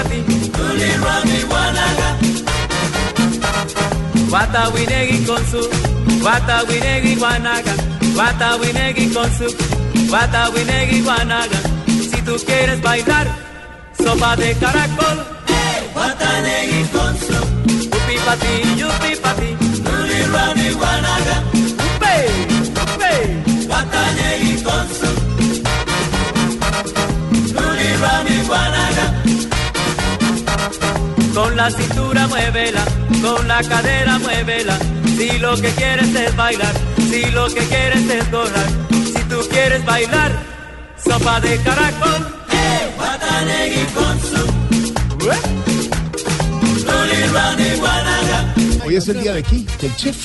Yupi pati Luli rami guanaga. Guatawinegui con su Guatawinegui guanaga. Guatawinegui con su Guatawinegui guanaga. Si tú quieres bailar Sopa de caracol. Guatanegui con su Yupi pati, yupi pati guanaga. Upe, upe Guatanegui con Con la cintura muévela, con la cadera muévela Si lo que quieres es bailar, si lo que quieres es gozar Si tú quieres bailar, sopa de caracol ¡Eh! Guatanegui con su Hoy es el día de aquí, del chef,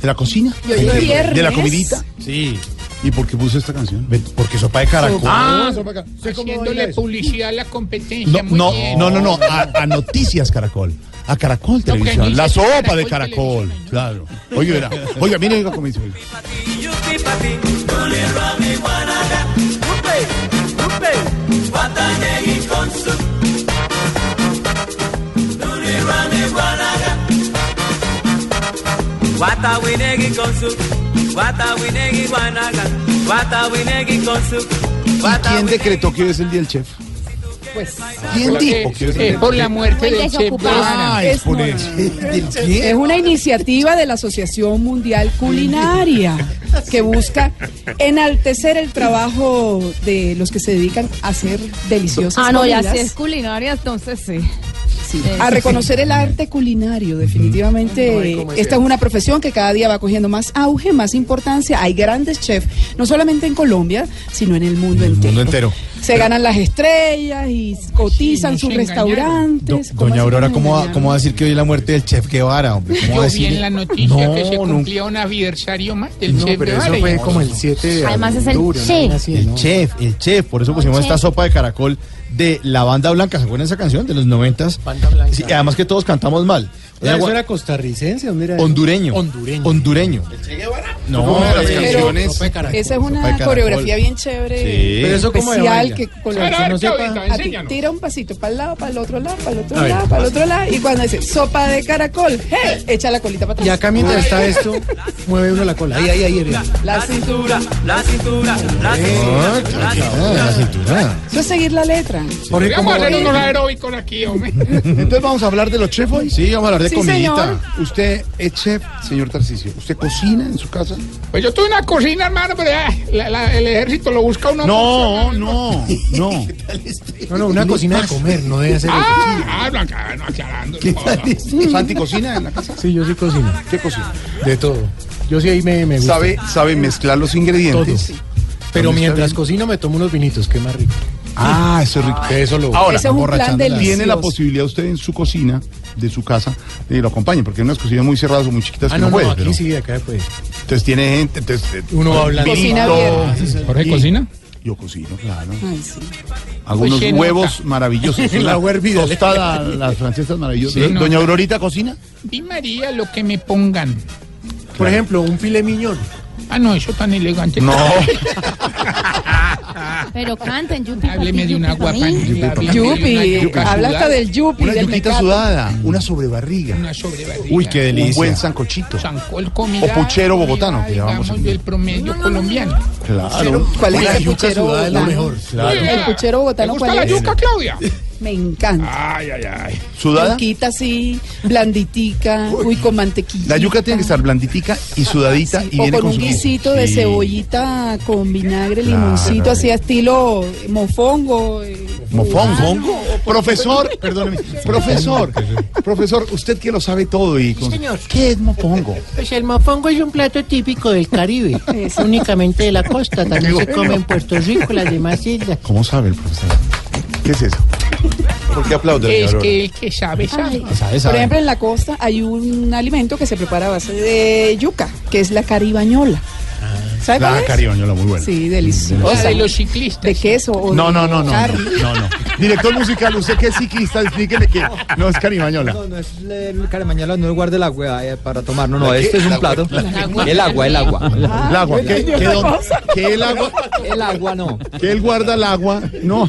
de la cocina, de la comidita. Sí. ¿Y por qué puse esta canción? Porque sopa de caracol. Ah, sopa de caracol. Haciéndole publicidad a la competencia. no, muy no, bien. no, no, no, a, a Noticias Caracol. A Caracol Televisión. La sopa de Caracol. Claro. Oye, verá. Oiga, mire, oiga cómo dice. Oiga. Yupi pati, Luli rami guanaga Upe, upe Guatanegui con su Luli rami guanaga Guatawinegui con su Guatawinegui guanaga Guatawinegui con su ¿Y quién decretó que hoy es el día del chef? Pues, ¿Quién dijo del por la muerte del chef Guevara. Ah, es por el del qué? Es una iniciativa de la Asociación Mundial Culinaria que busca enaltecer el trabajo de los que se dedican a hacer deliciosas Ah, no, ya comidas. si es culinaria, entonces sí. Sí, a reconocer el arte culinario, definitivamente. Esta es una profesión que cada día va cogiendo más auge, más importancia. Hay grandes chefs, no solamente en Colombia, sino en el mundo entero. mundo entero. Se ganan las estrellas y cotizan no sus restaurantes. ¿Cómo Doña Aurora, ¿cómo va? ¿cómo va a decir que hoy es la muerte del chef Guevara, hombre? ¿Cómo va a Yo vi decir? en la noticia No, que se cumplía un aniversario más del No, chef pero Guevara. eso fue como el 7 de Además es el chef. así, El chef, el chef. Por eso pusimos esta sopa de caracol de la banda blanca. ¿Se acuerdan de esa canción de los noventas? Banda Blanca. Sí, además que todos cantamos mal. ¿Eso era costarricense? ¿Dónde era? Hondureño. Hondureño. Hondureño. No, Una de las pero- canciones. Esa es una coreografía bien chévere. Sí. Pero eso especial que con ver, no sepa- tira un pasito para el lado, para el otro lado, para el otro A ver. lado, para el otro lado. Y cuando dice sopa de caracol, ¡hey! echa la colita para atrás. Y acá mientras está esto, mueve uno la cola. Ahí, ahí, ahí. La cintura. La cintura, la Ah, cintura, la cintura. Eso es seguir la letra. Jorge, ¿cómo Vamos a hacer unos aeróbicos aquí, hombre. Entonces vamos a hablar de los chefs hoy. Sí, vamos a hablar de Sí, comidita. señor. Usted es chef, señor Tarcisio. ¿Usted cocina en su casa? Pues yo tuve una cocina, hermano, pero ya, la- la- el ejército lo busca uno. No, no, no. No, no, una cocina de comer, no debe hacer eso. Ah, ah, Blanca, no, aclarando. ¿Qué no, tal? no. ¿Santi cocina en la casa? Sí, yo sí cocino. ¿Qué cocina? De todo. Yo sí ahí me, me gusta. ¿Sabe, sabe mezclar los ingredientes? Todo. Pero ¿Dónde está mientras bien? cocino me tomo unos vinitos, que más rico. Ah, eso es rico. Eso lo Ahora, es un plan tiene la posibilidad usted en su cocina, de su casa, de lo acompañe, porque en unas cocinas muy cerradas o muy chiquitas Ah, que no, no, no, puede. aquí pero- sí, acá pues. Entonces tiene gente, entonces eh, Uno va hablando. Cocina. Jorge, y- ¿cocina? Yo cocino, claro. Ay, sí. Hago Pues huevos maravillosos. La huervida. tostada, las francesas maravillosas. Sí, no. Doña Aurorita cocina. Di María lo que me pongan. Por ejemplo, un filet miñón. Ah, no, eso tan elegante. No. Pero canten, Yupi. Hábleme papi, de un Yupi, una Yupi, yuca habla hasta del yupi, Una yuquita sudada, una sobrebarriga, Una sobrebarriga. Uy, qué un delicia. buen sancochito. Sancol comida. O puchero bogotano, que llamamos del promedio colombiano. Claro. ¿Cuál es el yuca puchero sudada es lo bogotano? mejor. El puchero ¿Te bogotano, ¿cuál la es? yuca, Claudia? Me encanta. Ay, ay, ay. ¿Sudada? Yuquita así, blanditica, uy, con mantequilla. La yuca tiene que estar blanditica y sudadita y o viene con un su- guisito de Sí. cebollita con vinagre, Claro. limoncito, así a estilo mofongo. eh, ¿Mofongo? Profesor, perdóneme. Profesor, profesor, usted que lo sabe todo y con- señor. ¿Qué es mofongo? Pues el mofongo es un plato típico del Caribe, Eso. únicamente de la costa. También se come en Puerto Rico, las demás islas. ¿Cómo sabe el profesor? ¿Qué es eso? ¿Por qué aplaude? Es que el que sabe, sabe. Ay, Sabe, Por ejemplo, en la costa hay un alimento que se prepara a base de yuca, que es la caribañola. ¿Sabe La es? caribañola, muy buena. Sí, La deliciosa. de los ciclistas. De queso o No, de no, no, no, no, carne. no, no. Director musical, usted que es ciclista, explíquele que no es caribañola. No, no es el caramañola, no guarde el agua eh, para tomar. No, no, ¿La este qué? es un ¿La plato. agua? El agua, el agua. El agua, ¿qué, qué, don- qué el agua? El agua no. ¿Qué él guarda el agua? No.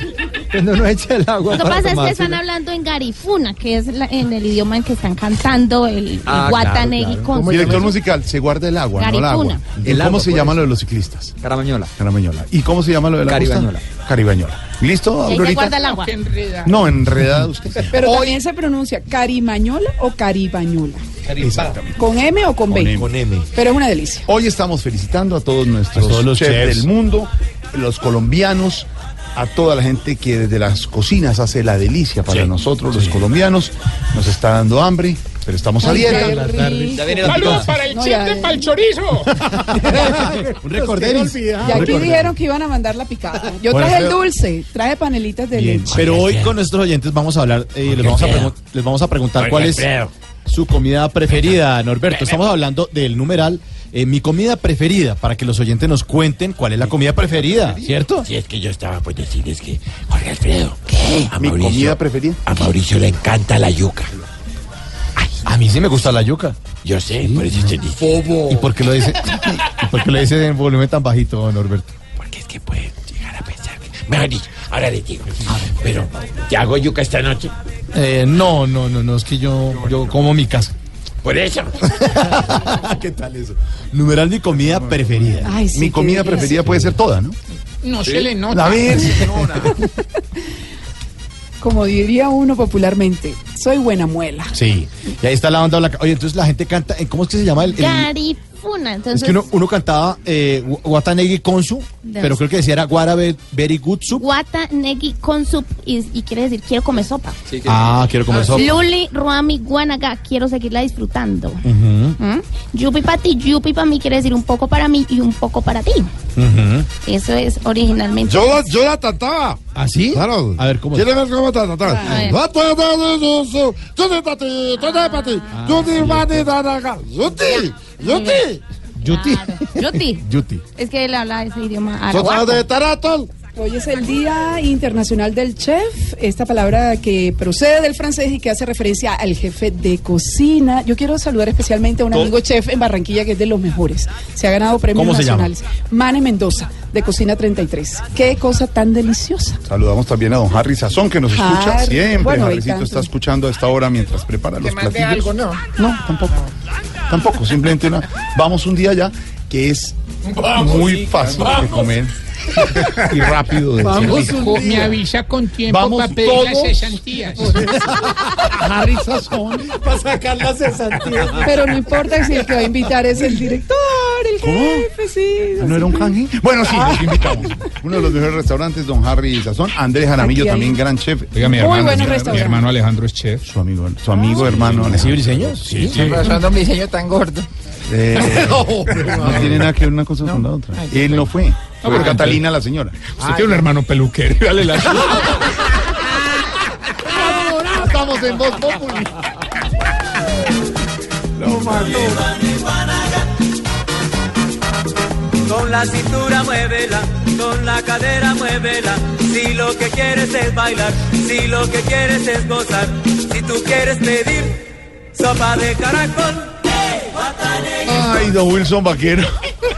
Cuando no echa el agua Lo que pasa es que están hablando en garifuna, que es la- en el idioma en que están cantando el, el Ah, Guatanegui claro, claro. con Director musical, se guarda el agua, no el agua. Garifuna. ¿Y El cómo agua, se llama eso. lo de los ciclistas? Caramañola. Carameñola. ¿Y cómo se llama lo de la costa? Caribañola. Caribañola. ¿Listo, Y ahí se Aurorita? guarda el agua. No, enredada usted. Pero también se pronuncia carimañola o caribañola. Exactamente. ¿Con M o con B? Con M. Con M. Pero es una delicia. Hoy estamos felicitando a todos nuestros A todos los chefs, chefs. del mundo, los colombianos, a toda la gente que desde las cocinas hace la delicia para Sí, nosotros, los colombianos. Nos está dando hambre, pero estamos a dieta. Saludos para el No, de ya. Palchorizo. Un recorderis. Y aquí dijeron que iban a mandar la picada. Yo Bueno, traje el dulce, traje panelitas de Bien, leche. pero hoy con nuestros oyentes vamos a hablar, eh, les, vamos a les vamos a preguntar cuál es su comida preferida, Norberto. Estamos hablando del numeral eh, mi comida preferida, para que los oyentes nos cuenten cuál es la comida preferida, ¿cierto? Si es que yo estaba por decirles que, Jorge Alfredo, ¿qué? A Mi Mauricio, comida preferida. a Mauricio le encanta la yuca. A mí sí me gusta la yuca. Yo sé, por eso estoy diciendo. ¿Y por qué lo dice, ¿y por qué lo dice en volumen tan bajito, Norberto? Porque es que puede llegar a pensar que... Mejor dicho, ahora les digo. Pero, ¿te hago yuca esta noche? Eh, no, no, no, no, es que yo, yo como mi casa. Por eso. ¿Qué tal eso? Numeral mi comida preferida. Ay, sí, Mi comida preferida puede ser toda, ¿no? No se le nota. A ver, señora. Como diría uno popularmente, soy buena muela. Sí. Y ahí está la banda blanca. Oye, entonces la gente canta, ¿cómo es que se llama el? el- Es Entonces, que uno, uno cantaba eh, Guatanegui Konsu, De- pero creo que decía era Guarabe Very Good Soup. Guatanegui con soup y, y quiere decir quiero comer sopa. Sí, Ah, quiero comer sopa. Luli, Ruami, Guanaga, quiero seguirla disfrutando. ¿Mm? Yupi para ti, yupi para mí quiere decir un poco para mí y un poco para ti. Eso es originalmente. Yo, la- yo la trataba. ¿Ah, sí? Claro. A ver, ¿cómo? ¿Quieres ver cómo ti. Yuti. Yuti, yuti. Yuti. Claro. Yuti. Yuti. Es que él habla ese idioma taratol. Hoy es el Día Internacional del Chef, esta palabra que procede del francés y que hace referencia al jefe de cocina. Yo quiero saludar especialmente a un amigo chef en Barranquilla que es de los mejores. Se ha ganado premios ¿Cómo se llama? nacionales. Mane Mendoza, de Cocina 33. Qué cosa tan deliciosa. Saludamos también a don Harry Sazón, que nos escucha Harry. siempre. Bueno, Harrycito está escuchando a esta hora mientras prepara los platillos. algo, ¿no? No, tampoco. Tampoco, simplemente no. Vamos un día ya que es muy fácil de comer y rápido de. Hijo, me avisa con tiempo Vamos para pedir las cesantías. Harry Sazón. Para sacar la cesantía. Pero no importa si el que va a invitar es el director, el ¿Cómo? jefe, sí. ¿No era un canje? Bueno, sí, los invitamos. Uno de los mejores restaurantes, don Harry Sazón. Andrés Jaramillo, también gran chef. Oiga, mi Muy hermano, buenos mi- hermano Alejandro es chef. Su amigo, su amigo hermano. ¿Así Alejandro. briseño? Sí. Sí. Razón, mi diseño tan gordo. Eh, no tiene nada que ver una cosa con la otra. Él no fue. Pero Catalina, la señora. Usted tiene un hermano peluquero. Dale la Estamos en Voz Populi. Lo mató. Con la cintura muévela, con la cadera muévela. Si lo que quieres es bailar, si lo que quieres es gozar, si tú quieres pedir sopa de caracol. Ay, don Wilson Vaquero.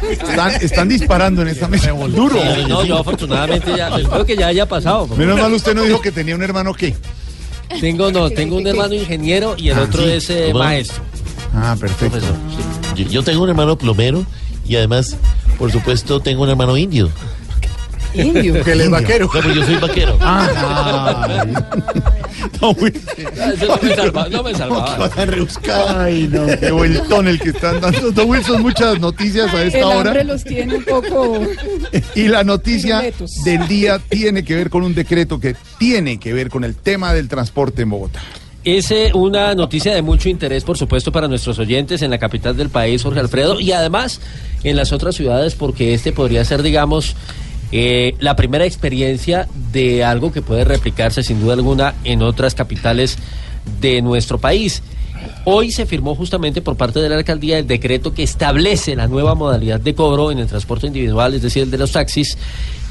Están, están disparando en esta mesa. Duro. No, yo afortunadamente ya, espero que ya haya pasado. Menos mal usted no dijo que tenía un hermano qué. Tengo, no, tengo un hermano ingeniero y el Ah, otro sí. es eh, maestro. Ah, perfecto. Profesor, sí. Yo, yo tengo un hermano plomero y además, por supuesto, tengo un hermano indio. Indio. Que él es vaquero. No, pero yo soy vaquero. Ah, no, güey. Eso no me salva- no me salvaba. Tan rebuscado. Ay, no, qué vueltón el que están dando. Don Wilson, muchas noticias a esta El hora. hambre los tiene un poco. Y la noticia del día tiene que ver con un decreto que tiene que ver con el tema del transporte en Bogotá. Es eh, una noticia de mucho interés, por supuesto, para nuestros oyentes en la capital del país, Jorge Alfredo, y además en las otras ciudades, porque este podría ser, digamos, eh, la primera experiencia de algo que puede replicarse, sin duda alguna, en otras capitales de nuestro país. Hoy se firmó justamente por parte de la alcaldía el decreto que establece la nueva modalidad de cobro en el transporte individual, es decir, el de los taxis,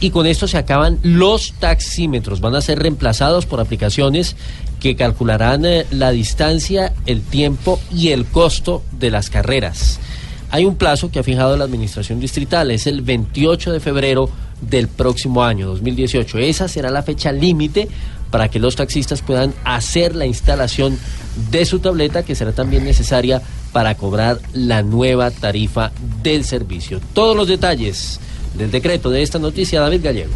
y con esto se acaban los taxímetros. Van a ser reemplazados por aplicaciones que calcularán eh, la distancia, el tiempo y el costo de las carreras. Hay un plazo que ha fijado la administración distrital, es el 28 de febrero del próximo año, 2018. Esa será la fecha límite para que los taxistas puedan hacer la instalación de su tableta, que será también necesaria para cobrar la nueva tarifa del servicio. Todos los detalles del decreto de esta noticia, David Gallego.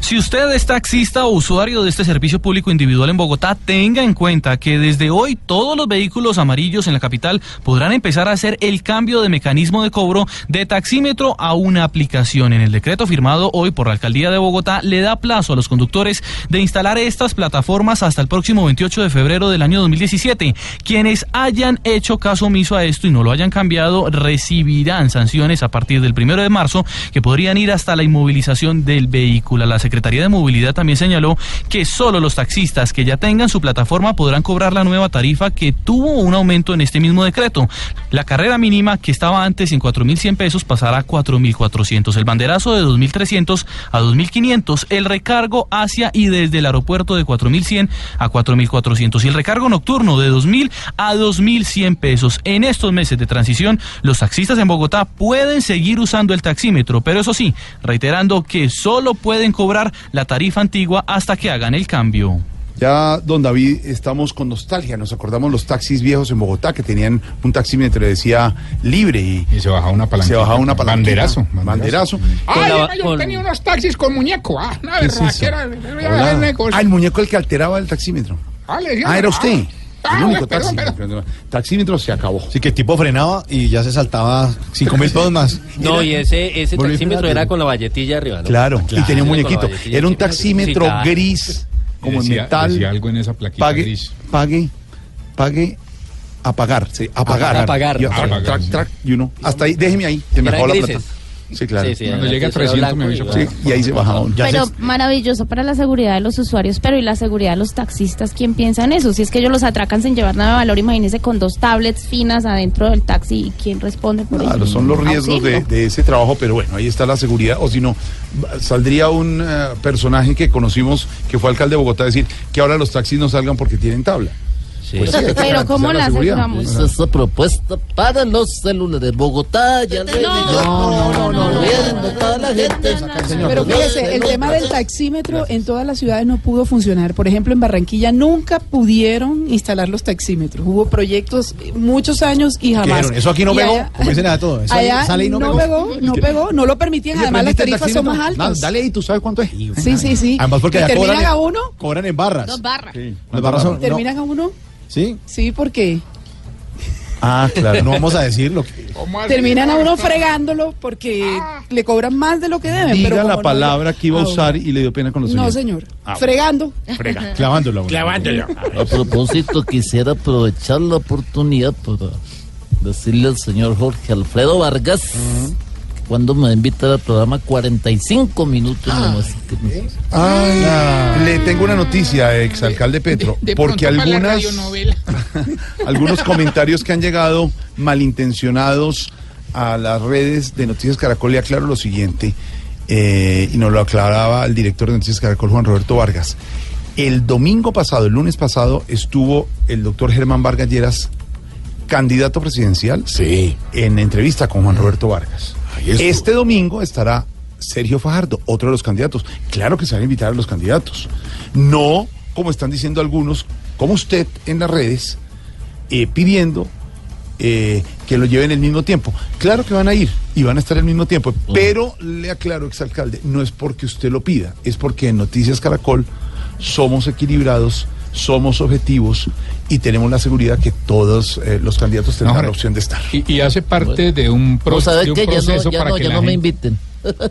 Si usted es taxista o usuario de este servicio público individual en Bogotá, tenga en cuenta que desde hoy todos los vehículos amarillos en la capital podrán empezar a hacer el cambio de mecanismo de cobro de taxímetro a una aplicación. En el decreto firmado hoy por la alcaldía de Bogotá le da plazo a los conductores de instalar estas plataformas hasta el próximo 28 de febrero del año 2017. Quienes hayan hecho caso omiso a esto y no lo hayan cambiado recibirán sanciones a partir del primero de marzo que podrían ir hasta la inmovilización del vehículo. Secretaría de Movilidad también señaló que solo los taxistas que ya tengan su plataforma podrán cobrar la nueva tarifa que tuvo un aumento en este mismo decreto. La carrera mínima que estaba antes en 4.100 pesos pasará a 4.400. El banderazo de 2.300 a 2.500. El recargo hacia y desde el aeropuerto de 4.100 a 4.400. Y el recargo nocturno de 2.000 a 2.100 pesos. En estos meses de transición, los taxistas en Bogotá pueden seguir usando el taxímetro, pero eso sí, reiterando que solo pueden cobrar la tarifa antigua hasta que hagan el cambio. Ya, don David, estamos con nostalgia. Nos acordamos los taxis viejos en Bogotá que tenían un taxímetro, decía libre y, se bajaba una palanquita. Se bajaba una palanquita. Banderazo, Banderazo. Ay, la- yo con- tenía unos taxis con muñeco. Ah, una ¿Qué es eso? Era negocio. Ah, el muñeco el que alteraba el taxímetro. Ah, Ah, era usted. Ah, el único perdón, taxímetro. Taxímetro se acabó. Sí, que el tipo frenaba y ya se saltaba cinco mil pesos más. No, y ese, ese taxímetro era con la valletilla arriba, ¿no? Claro, y tenía un muñequito. Era un taxímetro Sí, claro. gris, como en metal. decía algo en esa plaquita pague, gris. pague, pague, apagar, sí, apagar. Apagar. Y track, Apagar, track, sí. track, y uno. Hasta ahí, déjeme ahí, se me la plata. Sí, claro. Sí, sí, Cuando llegue a eso era 300 me avisa. Sí, y ahí se bajaba. uno. Pero maravilloso para la seguridad de los usuarios, pero ¿y la seguridad de los taxistas? ¿Quién piensa en eso? Si es que ellos los atracan sin llevar nada de valor, imagínense con dos tablets finas adentro del taxi y quién responde por Claro, eso. son los riesgos de, de ese trabajo, pero bueno, ahí está la seguridad. O si no, saldría un eh, personaje que conocimos, que fue alcalde de Bogotá, a decir que ahora los taxis no salgan porque tienen tabla. Pues sí, Pero ¿cómo la aseguramos? Esa es la propuesta para los celulares de Bogotá. Ya No, no, no, no, no. la gente. Pero fíjese, el tema del taxímetro en todas las ciudades no pudo funcionar. Por ejemplo, en Barranquilla nunca pudieron instalar los taxímetros. Hubo proyectos muchos años y ¿Qué jamás. Eso aquí no pegó, como dicen a todo. Eso allá sale y no, no pegó. no pegó, no lo permitían. Además, las ¿prendiste el tarifas son más altas. Dale ahí, tú sabes cuánto es. Sí, sí, sí. Además porque ¿Y allá terminan cobran, a uno? cobran en barras. Dos barras. Las barras son, no, ¿Terminan a uno? Sí, Sí, porque Ah, claro. no vamos a decir lo que... ¿Cómo así? terminan a uno fregándolo porque le cobran más de lo que deben. Diga pero la no- palabra que iba a Ah, usar y le dio pena con los No, señor. Ah. Fregando. Frega. Clavándolo. Clavándolo. A propósito, quisiera aprovechar la oportunidad para decirle al señor Jorge Alfredo Vargas cuando me invita al programa 45 minutos nomás. que- Ay, le tengo una noticia, exalcalde Petro, De porque algunas, algunos comentarios que han llegado malintencionados a las redes de Noticias Caracol le aclaro lo siguiente, eh, y nos lo aclaraba el director de Noticias Caracol, Juan Roberto Vargas. El domingo pasado, el lunes pasado, estuvo el doctor Germán Vargas Lleras, candidato presidencial, Sí. en entrevista con Juan Roberto Vargas. Este domingo estará Sergio Fajardo, otro de los candidatos. Claro que se van a invitar a los candidatos. No, como están diciendo algunos, como usted en las redes, eh, pidiendo eh, que lo lleven el mismo tiempo. Claro que van a ir y van a estar al mismo tiempo, pero le aclaro, exalcalde, no es porque usted lo pida, es porque en Noticias Caracol somos equilibrados, somos objetivos y tenemos la seguridad que todos eh, los candidatos tendrán Ahora, la opción de estar. Y, y hace parte de un, pro- No, ¿sabe de un qué? Ya no- proceso ya para no- que ya la no me inviten.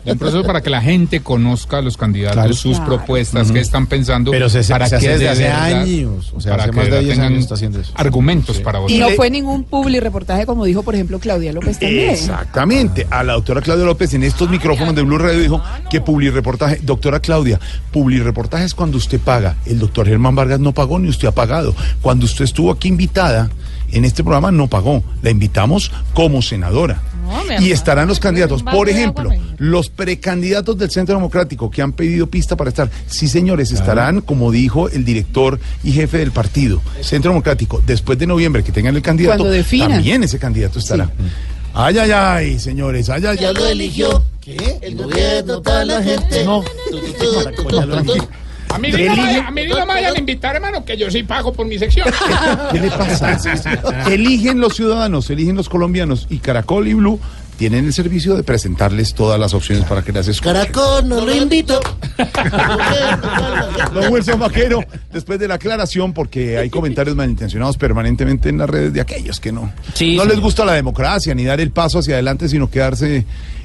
Un proceso para que la gente conozca a los candidatos, Claro. sus Claro. propuestas, qué están pensando. Pero se- se para hace que desde de hace verdad- años, o sea, para hace que más de verdad 10 tengan años está haciendo eso. Argumentos para votar. Y no fue ningún publi reportaje como dijo, por ejemplo, Claudia López también. Exactamente. A la doctora Claudia López en estos micrófonos de Blue Radio dijo que publireportaje. Doctora Claudia, publireportaje es cuando usted paga. El doctor Germán Vargas no pagó ni usted ha pagado. Cuando usted estuvo aquí invitada en este programa no pagó. La invitamos como senadora. Y estarán los candidatos. Por ejemplo, los precandidatos del Centro Democrático que han pedido pista para estar. Sí, señores, estarán, como dijo el director y jefe del partido, Centro Democrático, después de noviembre que tengan el candidato, también ese candidato estará. Ay, ay, ay, señores, ay, ay, Ya lo eligió. ¿Qué? El gobierno para la gente. No. A mí, no me, a mí no me vayan a invitar, hermano, que yo sí pago por mi sección. ¿Qué le pasa? eligen los ciudadanos, eligen los colombianos y Caracol y Blue tienen el servicio de presentarles todas las opciones para que las escuchen. Caracol, no lo invito. Don Wilson Vaquero, después de la aclaración, porque hay comentarios malintencionados permanentemente en las redes de aquellos que no, Sí, no sí. les gusta la democracia ni dar el paso hacia adelante, sino quedarse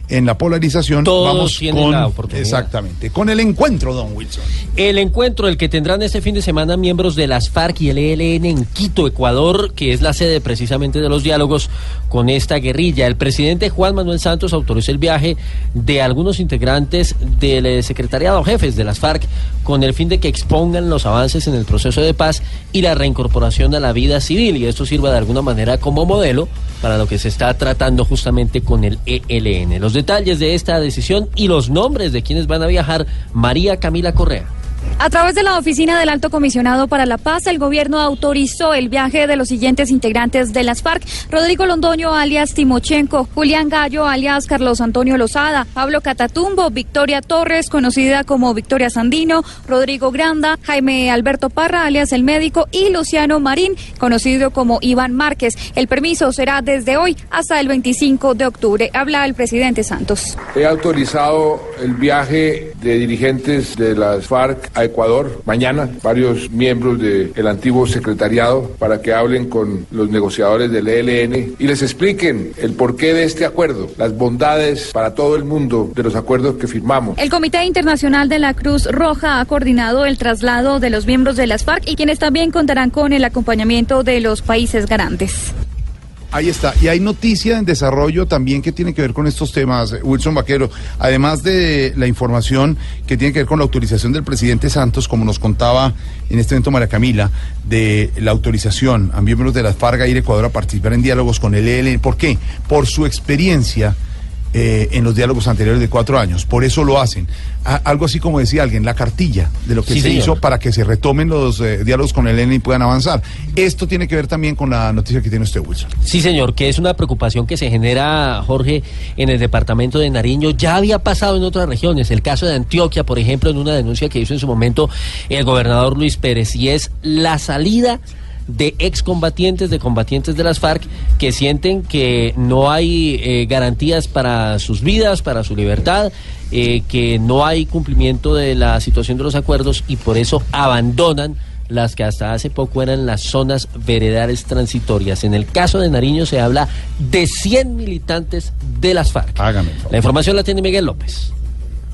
en la polarización. Todos Vamos tienen con, la oportunidad. exactamente, con el encuentro, don Wilson. El encuentro, el que tendrán este fin de semana miembros de las FARC y el ELN en Quito, Ecuador, que es la sede precisamente de los diálogos con esta guerrilla. El presidente Juan Manuel Santos autorizó el viaje de algunos integrantes del eh, secretariado jefes de las FARC con el fin de que expongan los avances en el proceso de paz y la reincorporación a la vida civil y esto sirva de alguna manera como modelo para lo que se está tratando justamente con el ELN. Los detalles de esta decisión y los nombres de quienes van a viajar, María Camila Correa. A través de la oficina del Alto Comisionado para la Paz, el gobierno autorizó el viaje de los siguientes integrantes de las FARC: Rodrigo Londoño, alias Timochenko, Julián Gallo, alias Carlos Antonio Lozada, Pablo Catatumbo, Victoria Torres, conocida como Victoria Sandino, Rodrigo Granda, Jaime Alberto Parra, alias El Médico, y Luciano Marín, conocido como Iván Márquez. El permiso será desde hoy hasta el 25 de octubre. Habla el presidente Santos. He autorizado el viaje de dirigentes de las FARC a Ecuador mañana, varios miembros del antiguo secretariado, para que hablen con los negociadores del ELN y les expliquen el porqué de este acuerdo, las bondades para todo el mundo de los acuerdos que firmamos. El Comité Internacional de la Cruz Roja ha coordinado el traslado de los miembros de las FARC y quienes también contarán con el acompañamiento de los países garantes. Ahí está. Y hay noticia en desarrollo también que tiene que ver con estos temas, Wilson Vaquero. Además de la información que tiene que ver con la autorización del presidente Santos, como nos contaba en este evento María Camila, de la autorización a miembros de la FARC a ir a Ecuador a participar en diálogos con el ELN. ¿Por qué? Por su experiencia eh, en los diálogos anteriores de cuatro años. Por eso lo hacen. A- algo así como decía alguien, la cartilla de lo que Sí, se señor. hizo para que se retomen los eh, diálogos con el ELN y puedan avanzar. Esto tiene que ver también con la noticia que tiene usted, Wilson. Sí, señor, que es una preocupación que se genera, Jorge, en el departamento de Nariño. Ya había pasado en otras regiones. El caso de Antioquia, por ejemplo, en una denuncia que hizo en su momento el gobernador Luis Pérez, y es la salida de excombatientes, de combatientes de las FARC, que sienten que no hay eh, garantías para sus vidas, para su libertad, eh, que no hay cumplimiento de la situación de los acuerdos y por eso abandonan las que hasta hace poco eran las zonas veredales transitorias. En el caso de Nariño se habla de 100 militantes de las FARC. La información la tiene Miguel López.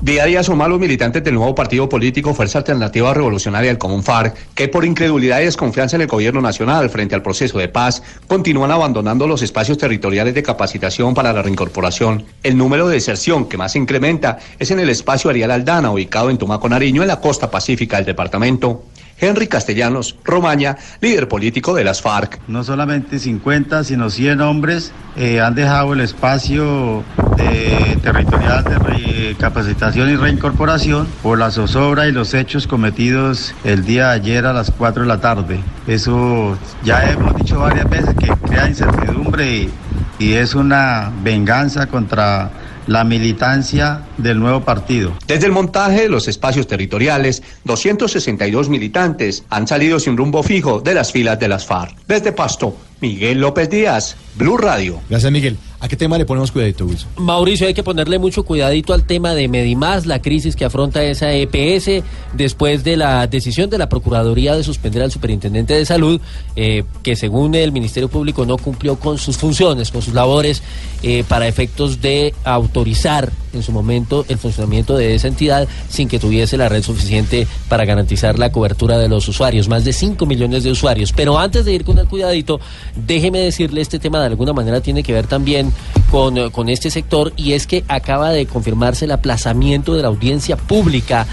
Día a día más los militantes del nuevo partido político Fuerza Alternativa Revolucionaria del Común FARC, que por incredulidad y desconfianza en el gobierno nacional frente al proceso de paz, continúan abandonando los espacios territoriales de capacitación para la reincorporación. El número de deserción que más incrementa es en el espacio Arial Aldana, ubicado en Tumaco, Nariño, en la costa pacífica del departamento. Henry Castellanos, Romaña, líder político de las FARC. No solamente 50, sino 100 hombres eh, han dejado el espacio de territorial de re- capacitación y reincorporación por la zozobra y los hechos cometidos el día de ayer a las 4 de la tarde. Eso ya hemos dicho varias veces que crea incertidumbre y, y es una venganza contra la militancia del nuevo partido. Desde el montaje de los espacios territoriales, 262 militantes han salido sin rumbo fijo de las filas de las FARC. Desde Pasto, Miguel López Díaz, Blue Radio. Gracias, Miguel. ¿A qué tema le ponemos cuidadito, Wilson? Mauricio, hay que ponerle mucho cuidadito al tema de Medimás, la crisis que afronta esa EPS después de la decisión de la Procuraduría de suspender al Superintendente de Salud, eh, que según el Ministerio Público no cumplió con sus funciones, con sus labores, eh, para efectos de autorizar en su momento el funcionamiento de esa entidad sin que tuviese la red suficiente para garantizar la cobertura de los usuarios, más de 5 millones de usuarios. Pero antes de ir con el cuidadito, déjeme decirle, este tema de alguna manera tiene que ver también con, con este sector y es que acaba de confirmarse el aplazamiento de la audiencia pública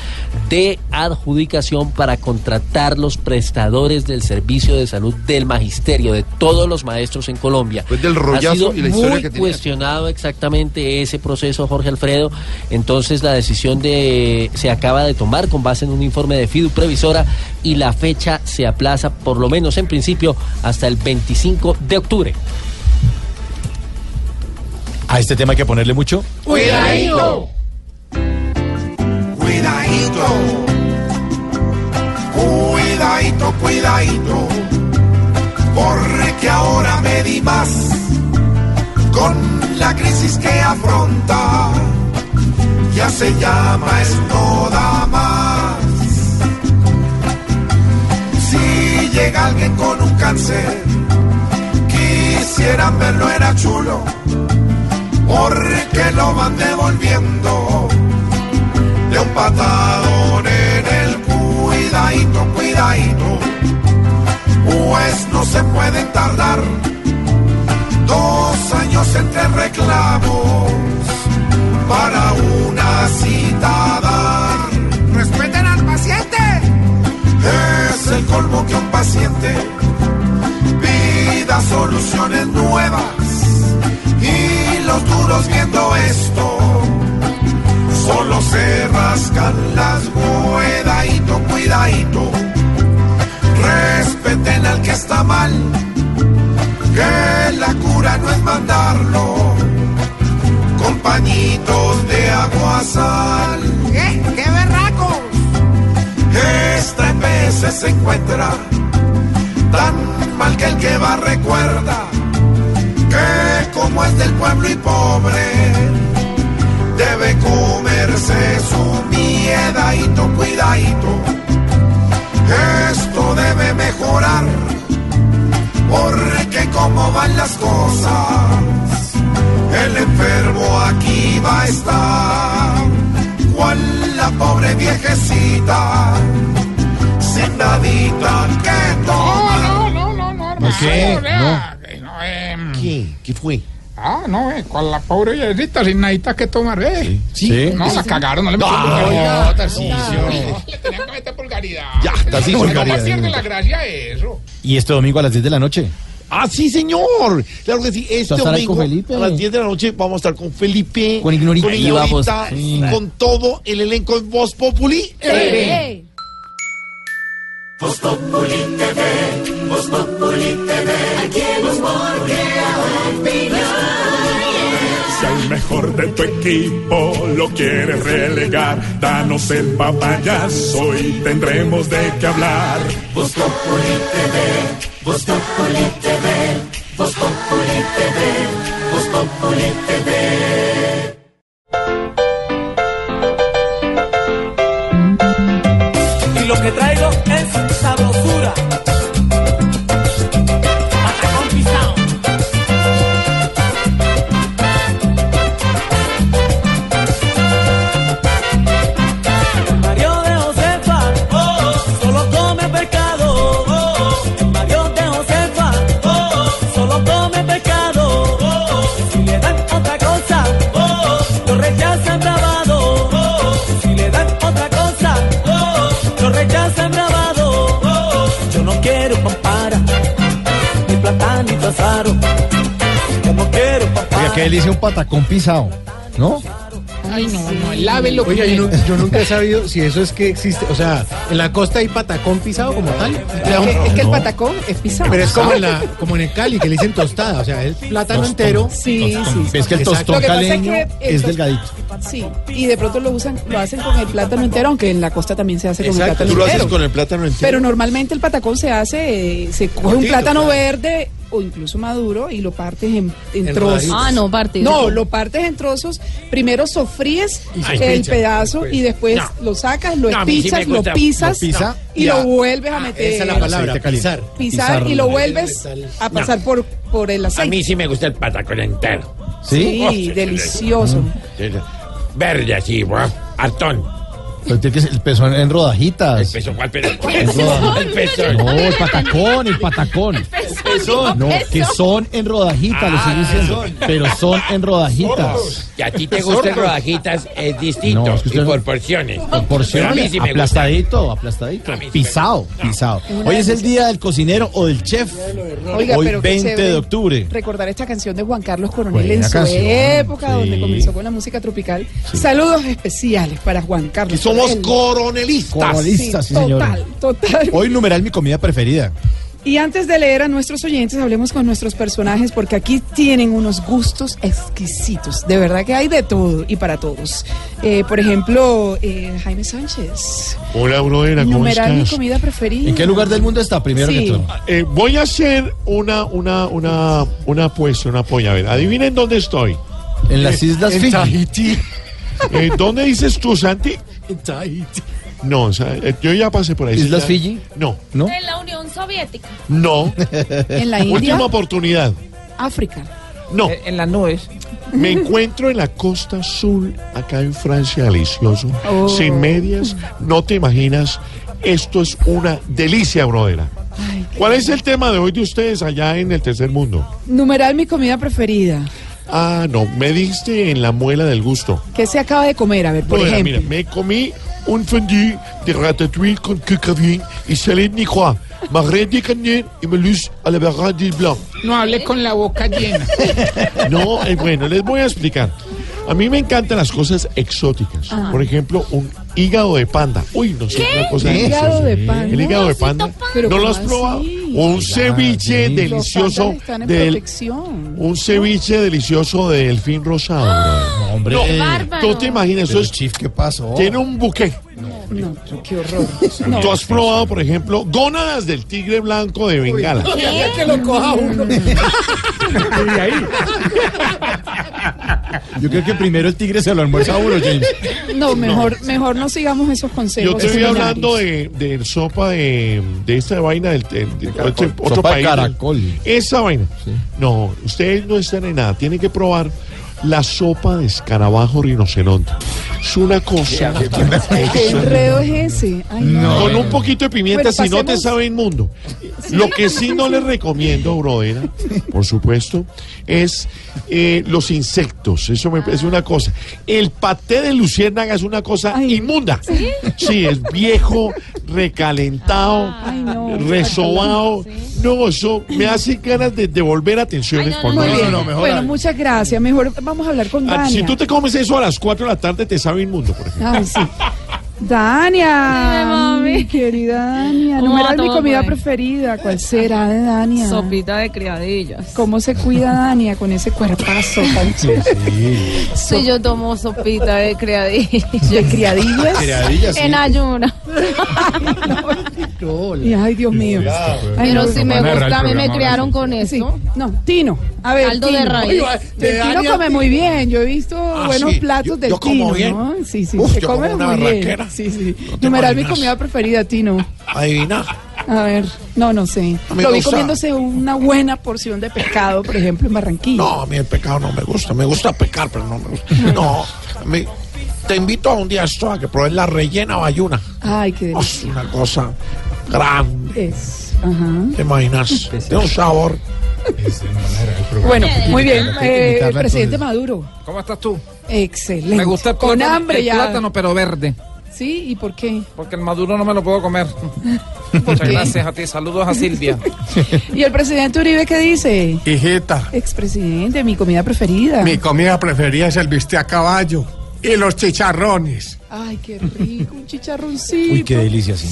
de adjudicación para contratar los prestadores del servicio de salud del magisterio, de todos los maestros en Colombia. Pues del ha rollazo sido y la historia muy que tenía. cuestionado exactamente ese proceso, Jorge Alfredo. Entonces la decisión de se acaba de tomar con base en un informe de Fidu Previsora y la fecha se aplaza por lo menos en principio hasta el 25 de octubre. A este tema hay que ponerle mucho. Cuidadito. Cuidadito. Cuidadito, cuidadito. Porque ahora me di más con la crisis que afronta. Ya se llama es toda más. Si llega alguien con un cáncer, quisieran verlo, era chulo porque lo van devolviendo de un patadón en el cuidadito, cuidadito, pues no se pueden tardar dos años entre reclamos para una cita dar. Respeten al paciente. Es el colmo que un paciente pida soluciones nuevas y los duros viendo esto solo se rascan las cuidadito, cuidadito. Respeten al que está mal, que la cura no es mandarlo con pañitos de agua sal. ¿Qué? ¡Qué berraco! Esta EPS se encuentra tan mal que el que va recuerda que como es del pueblo y pobre, debe comerse su miedadito, cuidadito. Esto debe mejorar, porque como van las cosas, el enfermo aquí va a estar, cual la pobre viejecita, sin nadita que tomar. No, no, no. ¿Qué? em, ¿Qué? ¿Qué fue? Ah, no, eh, con la pobre viejecita sin nadita que tomar, ¿eh? Sí. No, la cagaron, no le metieron No, vulgaridad. Tarcisio. No, le tenían que meter vulgaridad. Ya, No, pierde la gracia eso. Y este domingo a las 10 de la noche. Ah, sí, señor. Claro que sí. Este ¿Vas a estar ahí domingo con Felipe? a las 10 de la noche vamos a estar con Felipe. Con Ignorita. Con, vamos. Ignorita, Sí. con todo el elenco de Voz Populi. Eh. Voz Populi TV, Voz Populi TV, aquí en Humor Si al mejor de tu equipo lo quieres relegar, danos el papayazo y tendremos de qué hablar. Voz Populi TV, Voz Populi TV, Voz Populi TV, Voz Populi TV. Y lo que traigo qué delicia un patacón pisado, ¿no? Ay, no, no, lávelo. Oiga, yo, yo nunca he sabido si eso es que existe. O sea, en la costa hay patacón pisado como tal. Es que, es que el patacón es pisado. Pero es como en, la, como en el Cali, que le dicen tostada. O sea, es plátano entero. Sí, sí. Es que el tostón Lo que pasa es caleño que el es delgadito. Sí, y de pronto lo usan, lo hacen con el plátano entero, aunque en la costa también se hace con el plátano tú lo entero. haces con el plátano entero. Pero normalmente el patacón se hace, eh, se coge un plátano claro. verde o incluso maduro y lo partes en, en En trozos. Ah, no, partir. No, lo partes en trozos. Primero sofríes Ay, el picha, pedazo pues. y después No. lo sacas, lo No, a mí sí lo pisas Lo pisa y Ya. lo vuelves a meter. Esa es la palabra, pisar. Pisar y lo vuelves a pasar por, por el aceite. sí me gusta el patacón entero. ¿Sí? Sí, delicioso. Verde así, hartón. Pero tiene que ser el pezón en rodajitas. ¿Peso cuál peso? En rodajitas. El pezón. No, el patacón, el patacón. No, que son en rodajitas, lo estoy diciendo. Pero son en rodajitas. Que a ti te gustan rodajitas es distinto. No, es que usted y no- por porciones. Por porciones, Pero a mí sí me gusta. aplastadito, aplastadito. Pisado, pisado. Hoy es el día del cocinero o del chef. Oiga, Hoy pero qué 20 chévere de octubre. Recordar esta canción de Juan Carlos Coronel Buena en su canción, época, sí. donde comenzó con la música tropical. Saludos especiales para Juan Carlos. Somos Coronel. coronelistas. Coronelistas, sí, señora. Total, total. Hoy numeral mi comida preferida. Y antes de leer a nuestros oyentes, hablemos con nuestros personajes porque aquí tienen unos gustos exquisitos. De verdad que hay de todo y para todos. Eh, por ejemplo, eh, Jaime Sánchez. Hola, brother, ¿cómo Numeral mi estás? comida preferida. ¿En qué lugar del mundo está primero Sí. que todo? Eh, voy a hacer una, una, una, una apuesta, una polla. A ver, adivinen dónde estoy. En las Islas en Fiji. Tahití. Eh, ¿Dónde dices tú, Santi? En. No, o sea, eh, yo ya pasé por ahí. ¿Islas Ya- Fiji? No, ¿No? En la Unión Soviética. no. En la India, Última oportunidad. África. No. Eh, En las nubes. Me encuentro en la costa sur, acá en Francia, delicioso. Oh. Sin medias, no te imaginas. Esto es una delicia, brodera. ¿Cuál es el tema de hoy de ustedes allá en el tercer mundo? Numeral mi comida preferida. Ah, no, me diste en la muela del gusto. ¿Qué se acaba de comer? A ver, por Brodera, ejemplo. mira, me comí un fondue de ratatouille con cucavin y salade niçoise, marret de cagné y melus à la barra du blanc. No hable con la boca llena. No, eh, bueno, les voy a explicar. A mí me encantan las cosas exóticas. Ajá. Por ejemplo, un hígado de panda. Uy, no sé, una cosa ¿Qué? deliciosa. Hígado de panda. El hígado de panda. Pero ¿No lo ¿cómo has probado? así? Un ceviche sí. delicioso Los pandas están en del protección. un ceviche delicioso de delfín rosado. brother. Hombre. No, tú te imaginas, eso es, Chief, ¿qué pasó? tiene un buque. No, qué horror. No. Tú has probado, por ejemplo, gónadas del tigre blanco de Bengala. Que lo coja uno. Yo creo que primero el tigre se lo almuerza a uno, James. No, mejor, mejor no sigamos esos consejos. Yo te estoy hablando de, de sopa de, de esta vaina del de- de- otro, otro Sopa de caracol. Esa vaina. No, ustedes no están en nada. Tienen que probar la sopa de escarabajo rinoceronte. Es una cosa. ¿Qué enredo es ese? Ay, no. Con un poquito de pimienta, Bueno, si no te sabe inmundo. Lo que sí no les recomiendo, brodera, por supuesto, es eh, los insectos. Eso me parece una cosa. El paté de luciérnaga es una cosa inmunda. ¿Sí? es viejo, recalentado, Ay, no. resobado. No, eso me hace ganas de devolver atenciones por no bueno, muchas gracias. Mejor vamos a hablar con Ah, Dania. Si tú te comes eso a las 4 de la tarde, te sabe inmundo, por ejemplo. Ay, sí. Dania. Dime, mami. mi querida Dania. ¿Cómo Numeral va mi comida preferida. ¿Cuál será de Dania? Sopita de criadillas. ¿Cómo se cuida Dania con ese cuerpazo tan Sí, yo tomo sopita de criadillas. ¿De criadillas? Criadillas, sí. En ayuna. Y, ay, Dios mío. Ay, Pero no, si no, me no, gusta, a mí me criaron con Sí, eso. no, Tino. A ver, Caldo Tino. de raíz. De Tino come muy bien. Yo he visto buenos sí. platos Yo- del yo como Tino. bien. ¿no? Sí, sí, Uf, se yo come como muy bien. Sí, sí. No Numeral mi comida preferida, Tino. Adivina. A ver, no, no sé. Mí Lo vi gusta- comiéndose una buena porción de pescado, por ejemplo, en Barranquilla. No, a mí el pecado no me gusta. Me gusta pecar, pero no me gusta. No, a mí- te invito a un día esto a que pruebes la rellena bayuna. Ay, qué Oh. Es una cosa grande. Es. Ajá. ¿Te imaginas? De un sabor. Bueno, muy bien. Eh, presidente. Maduro. ¿Cómo estás tú? Excelente. Me gusta el Con hambre el ya. plátano, pero verde. Sí, ¿y por qué? Porque el maduro no me lo puedo comer. Muchas qué? gracias a ti. Saludos a Silvia. ¿Y el presidente Uribe qué dice? Hijita, Expresidente, mi comida preferida. mi comida preferida es el bistec a caballo. y los chicharrones. Ay, qué rico, un chicharroncito. Uy, qué delicia, sí.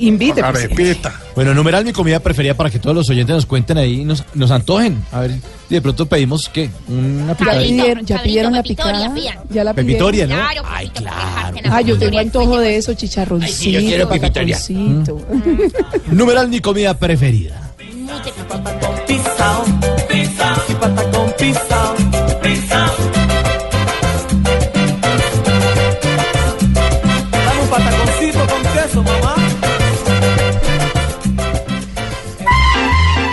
Invite, La presidente. repita. Bueno, numeral mi comida preferida para que todos los oyentes nos cuenten ahí y nos, nos antojen. A ver, y de pronto pedimos, ¿qué? Una Ya pidieron, ya pidieron la picada. Ya la Pepitoria. ¿no? Ay, claro. Ah, yo tengo antojo de eso, chicharroncito. Ay, sí, yo quiero pepitoria. pataconcito. Numeral mi comida preferida. Pisao, mamá.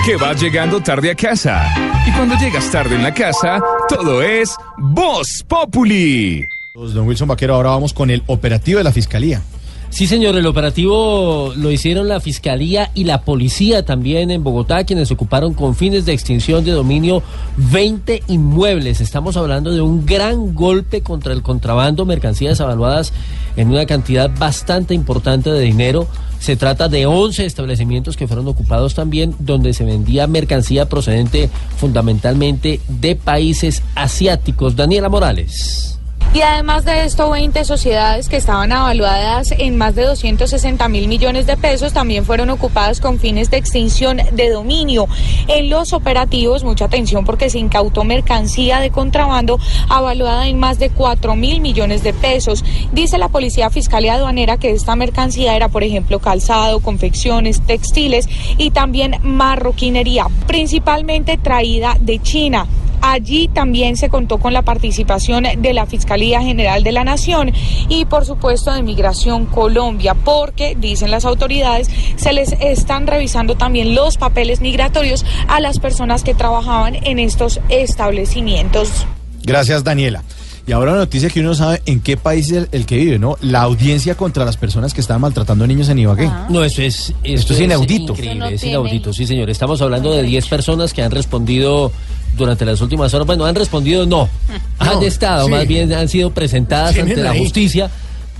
que vas llegando tarde a casa. Y cuando llegas tarde en la casa, todo es Voz Populi. Don Wilson Vaquero, ahora vamos con el operativo de la Fiscalía. Sí, señor, el operativo lo hicieron la Fiscalía y la Policía también en Bogotá, quienes ocuparon con fines de extinción de dominio 20 inmuebles. Estamos hablando de un gran golpe contra el contrabando, mercancías avaluadas en una cantidad bastante importante de dinero. Se trata de 11 establecimientos que fueron ocupados también, donde se vendía mercancía procedente fundamentalmente de países asiáticos. Daniela Morales. Y además de esto, 20 sociedades que estaban evaluadas en más de 260 mil millones de pesos también fueron ocupadas con fines de extinción de dominio. En los operativos, mucha atención porque se incautó mercancía de contrabando avaluada en más de 4 mil millones de pesos. Dice la Policía Fiscal y Aduanera que esta mercancía era, por ejemplo, calzado, confecciones, textiles y también marroquinería, principalmente traída de China. Allí también se contó con la participación de la Fiscalía General de la Nación y por supuesto de Migración Colombia, porque, dicen las autoridades, se les están revisando también los papeles migratorios a las personas que trabajaban en estos establecimientos. Gracias, Daniela. Y ahora una noticia que uno no sabe en qué país es el, el que vive, ¿no? La audiencia contra las personas que estaban maltratando a niños en Ibagué. No, eso es, Esto es inaudito. Increíble, no es inaudito, sí, señor. Estamos hablando de 10 personas que han respondido durante las últimas horas. Bueno, han respondido no. han estado, sí. más bien han sido presentadas ante la ahí. justicia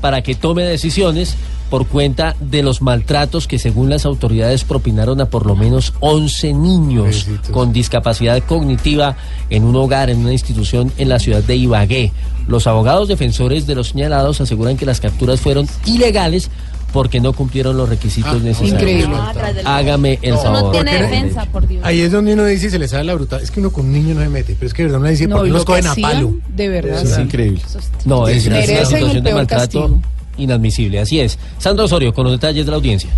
para que tome decisiones por cuenta de los maltratos que según las autoridades propinaron a por lo menos 11 niños con discapacidad cognitiva en un hogar, en una institución en la ciudad de Ibagué. Los abogados defensores de los señalados aseguran que las capturas fueron ilegales porque no cumplieron los requisitos necesarios. increíble. Hágame el No, favor. no tiene defensa, por Dios. Ahí es donde uno dice se le sale la brutal. Es que uno con un niño no se mete, pero es que de verdad uno dice, No, ¿por qué los cogen a palo? de verdad. Es increíble. No, es, es una Merecen el situación de maltrato castigo. inadmisible. Así es. Sandra Osorio, con los detalles de la audiencia.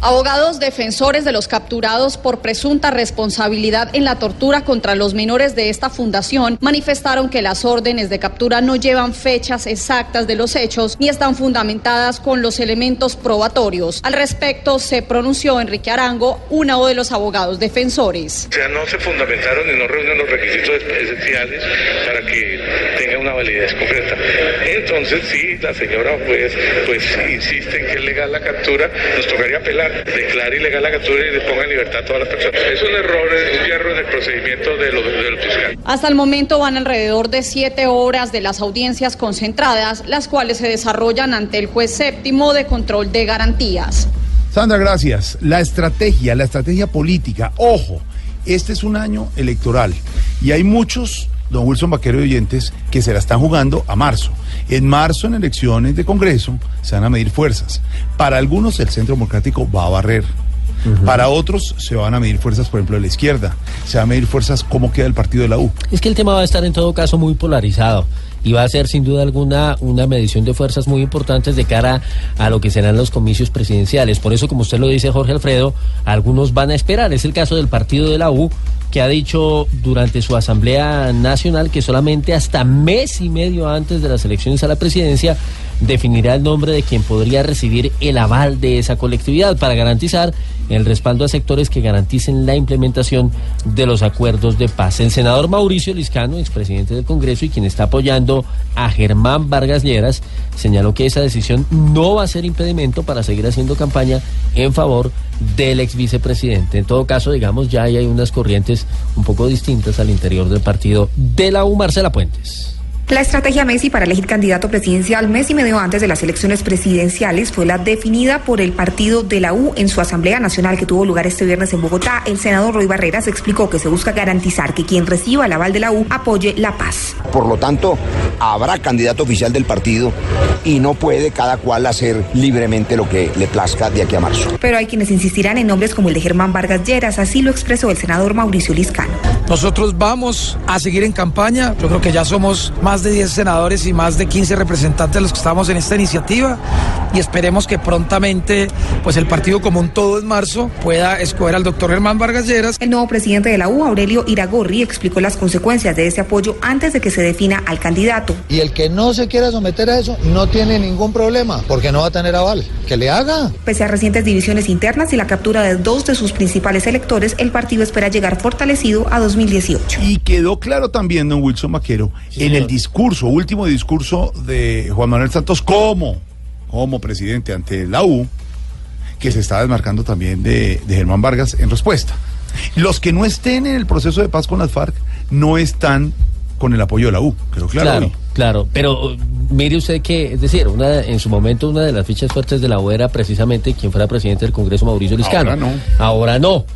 Abogados defensores de los capturados por presunta responsabilidad en la tortura contra los menores de esta fundación manifestaron que las órdenes de captura no llevan fechas exactas de los hechos ni están fundamentadas con los elementos probatorios. Al respecto se pronunció Enrique Arango, uno de los abogados defensores. O sea, no se fundamentaron y no reúnen los requisitos esenciales para que tenga una validez concreta. Entonces, sí, la señora juez pues insiste en que es legal la captura, nos tocaría apelar, declare ilegal la captura y le ponga en libertad a todas las personas. Es un error, es un hierro en el procedimiento de lo- del fiscal. Hasta el momento van alrededor de siete horas de las audiencias concentradas, las cuales se desarrollan ante el juez séptimo de control de garantías. Sandra, gracias. La estrategia, la estrategia política. Ojo, este es un año electoral y hay muchos, don Wilson Vaquero y oyentes, que se la están jugando a marzo. En marzo, en elecciones de Congreso, se van a medir fuerzas. Para algunos, el Centro Democrático va a barrer. Para otros, se van a medir fuerzas, por ejemplo, de la izquierda. Se van a medir fuerzas cómo queda el partido de la U. Es que el tema va a estar en todo caso muy polarizado y va a ser sin duda alguna una medición de fuerzas muy importantes de cara a lo que serán los comicios presidenciales. Por eso, como usted lo dice, Jorge Alfredo, algunos van a esperar. Es el caso del partido de la U que ha dicho durante su Asamblea Nacional que solamente hasta mes y medio antes de las elecciones a la presidencia definirá el nombre de quien podría recibir el aval de esa colectividad para garantizar el respaldo a sectores que garanticen la implementación de los acuerdos de paz. El senador Mauricio Liscano, expresidente del Congreso y quien está apoyando a Germán Vargas Lleras, señaló que esa decisión no va a ser impedimento para seguir haciendo campaña en favor del ex vicepresidente. En todo caso, digamos, ya hay unas corrientes un poco distintas al interior del partido de la U, Marcela Puentes. La estrategia Messi para elegir candidato presidencial mes y medio antes de las elecciones presidenciales fue la definida por el partido de la U en su Asamblea Nacional que tuvo lugar este viernes en Bogotá. El senador Roy Barreras explicó que se busca garantizar que quien reciba el aval de la U apoye la paz. Por lo tanto, habrá candidato oficial del partido y no puede cada cual hacer libremente lo que le plazca de aquí a marzo. Pero hay quienes insistirán en nombres como el de Germán Vargas Lleras, así lo expresó el senador Mauricio Liscano. Nosotros vamos a seguir en campaña. Yo creo que ya somos más de 10 senadores y más de 15 representantes los que estamos en esta iniciativa y esperemos que prontamente pues el partido como un todo en marzo pueda escoger al doctor Germán Vargas Lleras. El nuevo presidente de la U, Aurelio Iragorri, explicó las consecuencias de ese apoyo antes de que se defina al candidato. Y el que no se quiera someter a eso no tiene ningún problema porque no va a tener aval. Que le haga. Pese a recientes divisiones internas y la captura de dos de sus principales electores, el partido espera llegar fortalecido a 2018. Y quedó claro también, don Wilson Maquero, en el discurso, último discurso de Juan Manuel Santos como, como presidente ante la U, que se está desmarcando también de, de Germán Vargas en respuesta. Los que no estén en el proceso de paz con las FARC no están con el apoyo de la U, creo claro. Claro, hoy. claro, pero uh, mire usted que, es decir, una, en su momento una de las fichas fuertes de la U era precisamente quien fuera presidente del Congreso, Mauricio Liscano. Ahora no. Ahora no.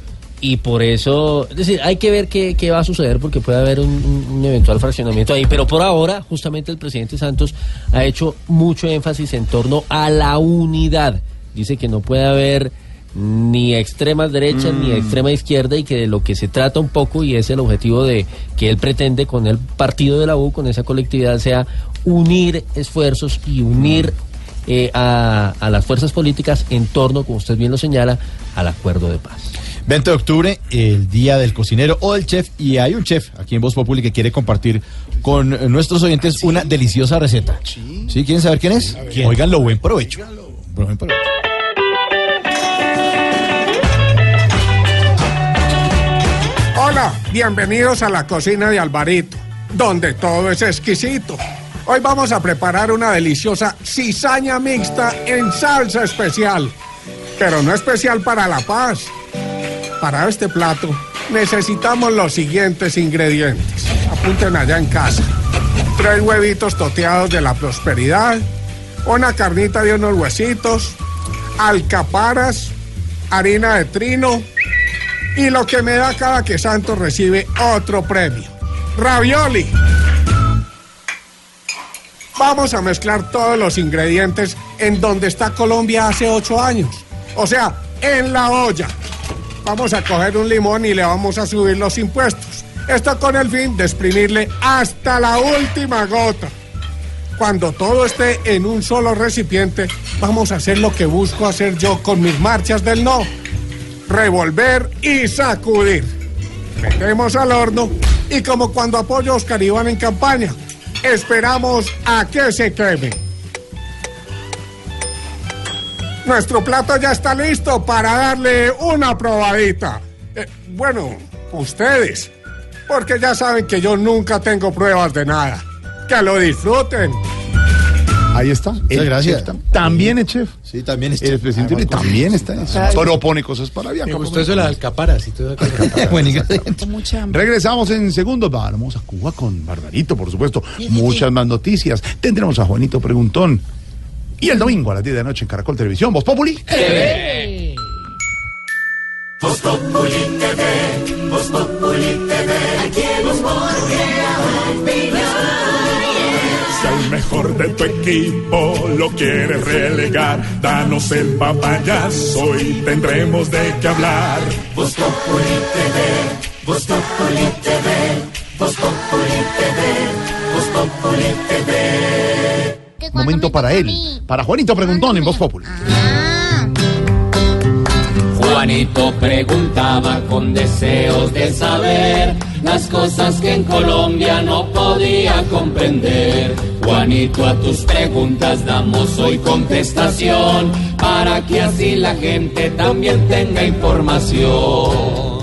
Y por eso, es decir, hay que ver qué, qué va a suceder porque puede haber un, eventual fraccionamiento ahí. Pero por ahora, justamente el presidente Santos ha hecho mucho énfasis en torno a la unidad. Dice que no puede haber ni extrema derecha ni extrema izquierda y que de lo que se trata un poco y es el objetivo de que él pretende con el partido de la U, con esa colectividad, sea unir esfuerzos y unir eh, a, a las fuerzas políticas en torno, como usted bien lo señala, al acuerdo de paz. 20 de octubre, el día del cocinero o del chef, y hay un chef aquí en Voz Populi que quiere compartir con nuestros oyentes una deliciosa receta. ¿Sí? ¿Quieren saber quién es? Óiganlo, buen provecho. Buen provecho. Hola, bienvenidos a la cocina de Alvarito, donde todo es exquisito. Hoy vamos a preparar una deliciosa cizaña mixta en salsa especial, pero no especial para La Paz. Para este plato necesitamos los siguientes ingredientes. Apunten allá en casa. Tres huevitos toteados de la prosperidad, una carnita de unos huesitos, alcaparas, harina de trino, y lo que me da cada que Santos recibe otro premio. Ravioli. Vamos a mezclar todos los ingredientes en donde está Colombia hace ocho años. O sea, en la olla. Vamos a coger un limón y le vamos a subir los impuestos. Esto con el fin de exprimirle hasta la última gota. Cuando todo esté en un solo recipiente, vamos a hacer lo que busco hacer yo con mis marchas del no revolver y sacudir. Metemos al horno y como cuando apoyo a Oscar Iván en campaña, esperamos a que se queme. Nuestro plato ya está listo para darle una probadita. Eh, bueno, ustedes, porque ya saben que yo nunca tengo pruebas de nada. Que lo disfruten. Ahí está. Muchas gracias. chef tam- también es chef. Sí, también es El presidente Además, también está en eso. Propone cosas para Bianca. Me gustó eso de las alcaparas y todo. Buen ingrediente. Con mucha hambre. Regresamos en segundos. Vamos a Cuba con Barbarito, por supuesto. Muchas más noticias. Tendremos a Juanito Preguntón. Y el domingo a las 10 de la noche en Caracol Televisión. ¿Vos Populi? Voz Populi TV, Voz Populi TV, aquí en Si al mejor de tu equipo lo quieres relegar, danos el papayazo y tendremos de qué hablar. Voz Populi TV, Voz Populi TV, Voz Populi TV, Voz Populi TV. Momento para él. Para Juanito Preguntón en Voz Populi. Juanito preguntaba con deseos de saber las cosas que en Colombia no podía comprender. Juanito, a tus preguntas damos hoy contestación para que así la gente también tenga información.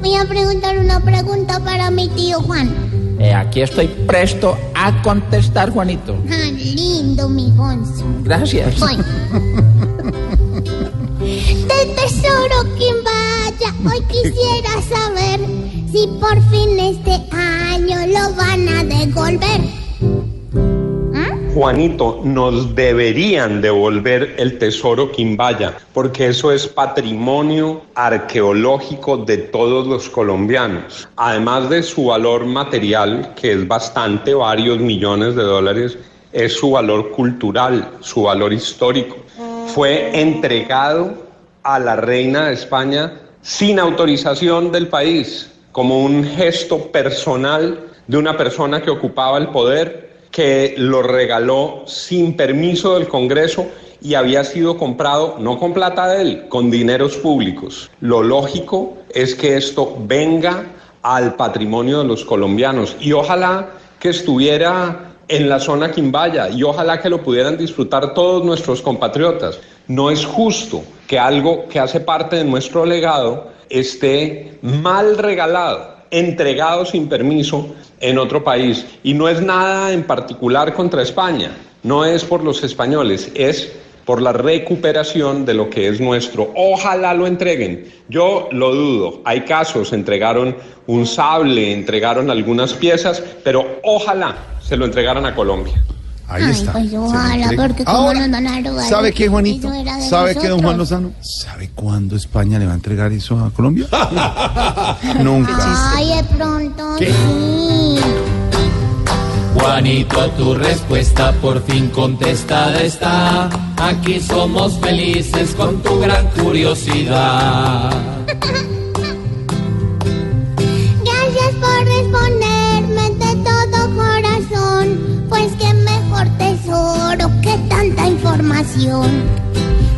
Voy a preguntar una pregunta para mi tío Juan. Eh, aquí estoy presto a contestar, Juanito. Ah, lindo, mi Gonzo. Gracias. Voy. Del tesoro quien vaya, hoy quisiera saber si por fin este año lo van a devolver. Juanito, nos deberían devolver el tesoro Quimbaya, porque eso es patrimonio arqueológico de todos los colombianos. Además de su valor material, que es bastante, varios millones de dólares, es su valor cultural, su valor histórico. Fue entregado a la reina de España sin autorización del país, como un gesto personal de una persona que ocupaba el poder, que lo regaló sin permiso del Congreso y había sido comprado no con plata de él, con dineros públicos. Lo lógico es que esto venga al patrimonio de los colombianos y ojalá que estuviera en la zona Quimbaya y ojalá que lo pudieran disfrutar todos nuestros compatriotas. No es justo que algo que hace parte de nuestro legado esté mal regalado, entregado sin permiso en otro país. Y no es nada en particular contra España, no es por los españoles, es por la recuperación de lo que es nuestro. Ojalá lo entreguen. Yo lo dudo. Hay casos, entregaron un sable, entregaron algunas piezas, pero ojalá se lo entregaran a Colombia. Ahí está. Pues ojalá, porque cómo Ahora, nos van a robar. ¿Sabe qué, Juanito? ¿Sabe qué, don Juan. Lozano? ¿Sabe cuándo España le va a entregar eso a Colombia? Nunca. Ay, de pronto ¿Qué? sí. Juanito, a tu respuesta por fin contestada está. Aquí somos felices con tu gran curiosidad. información.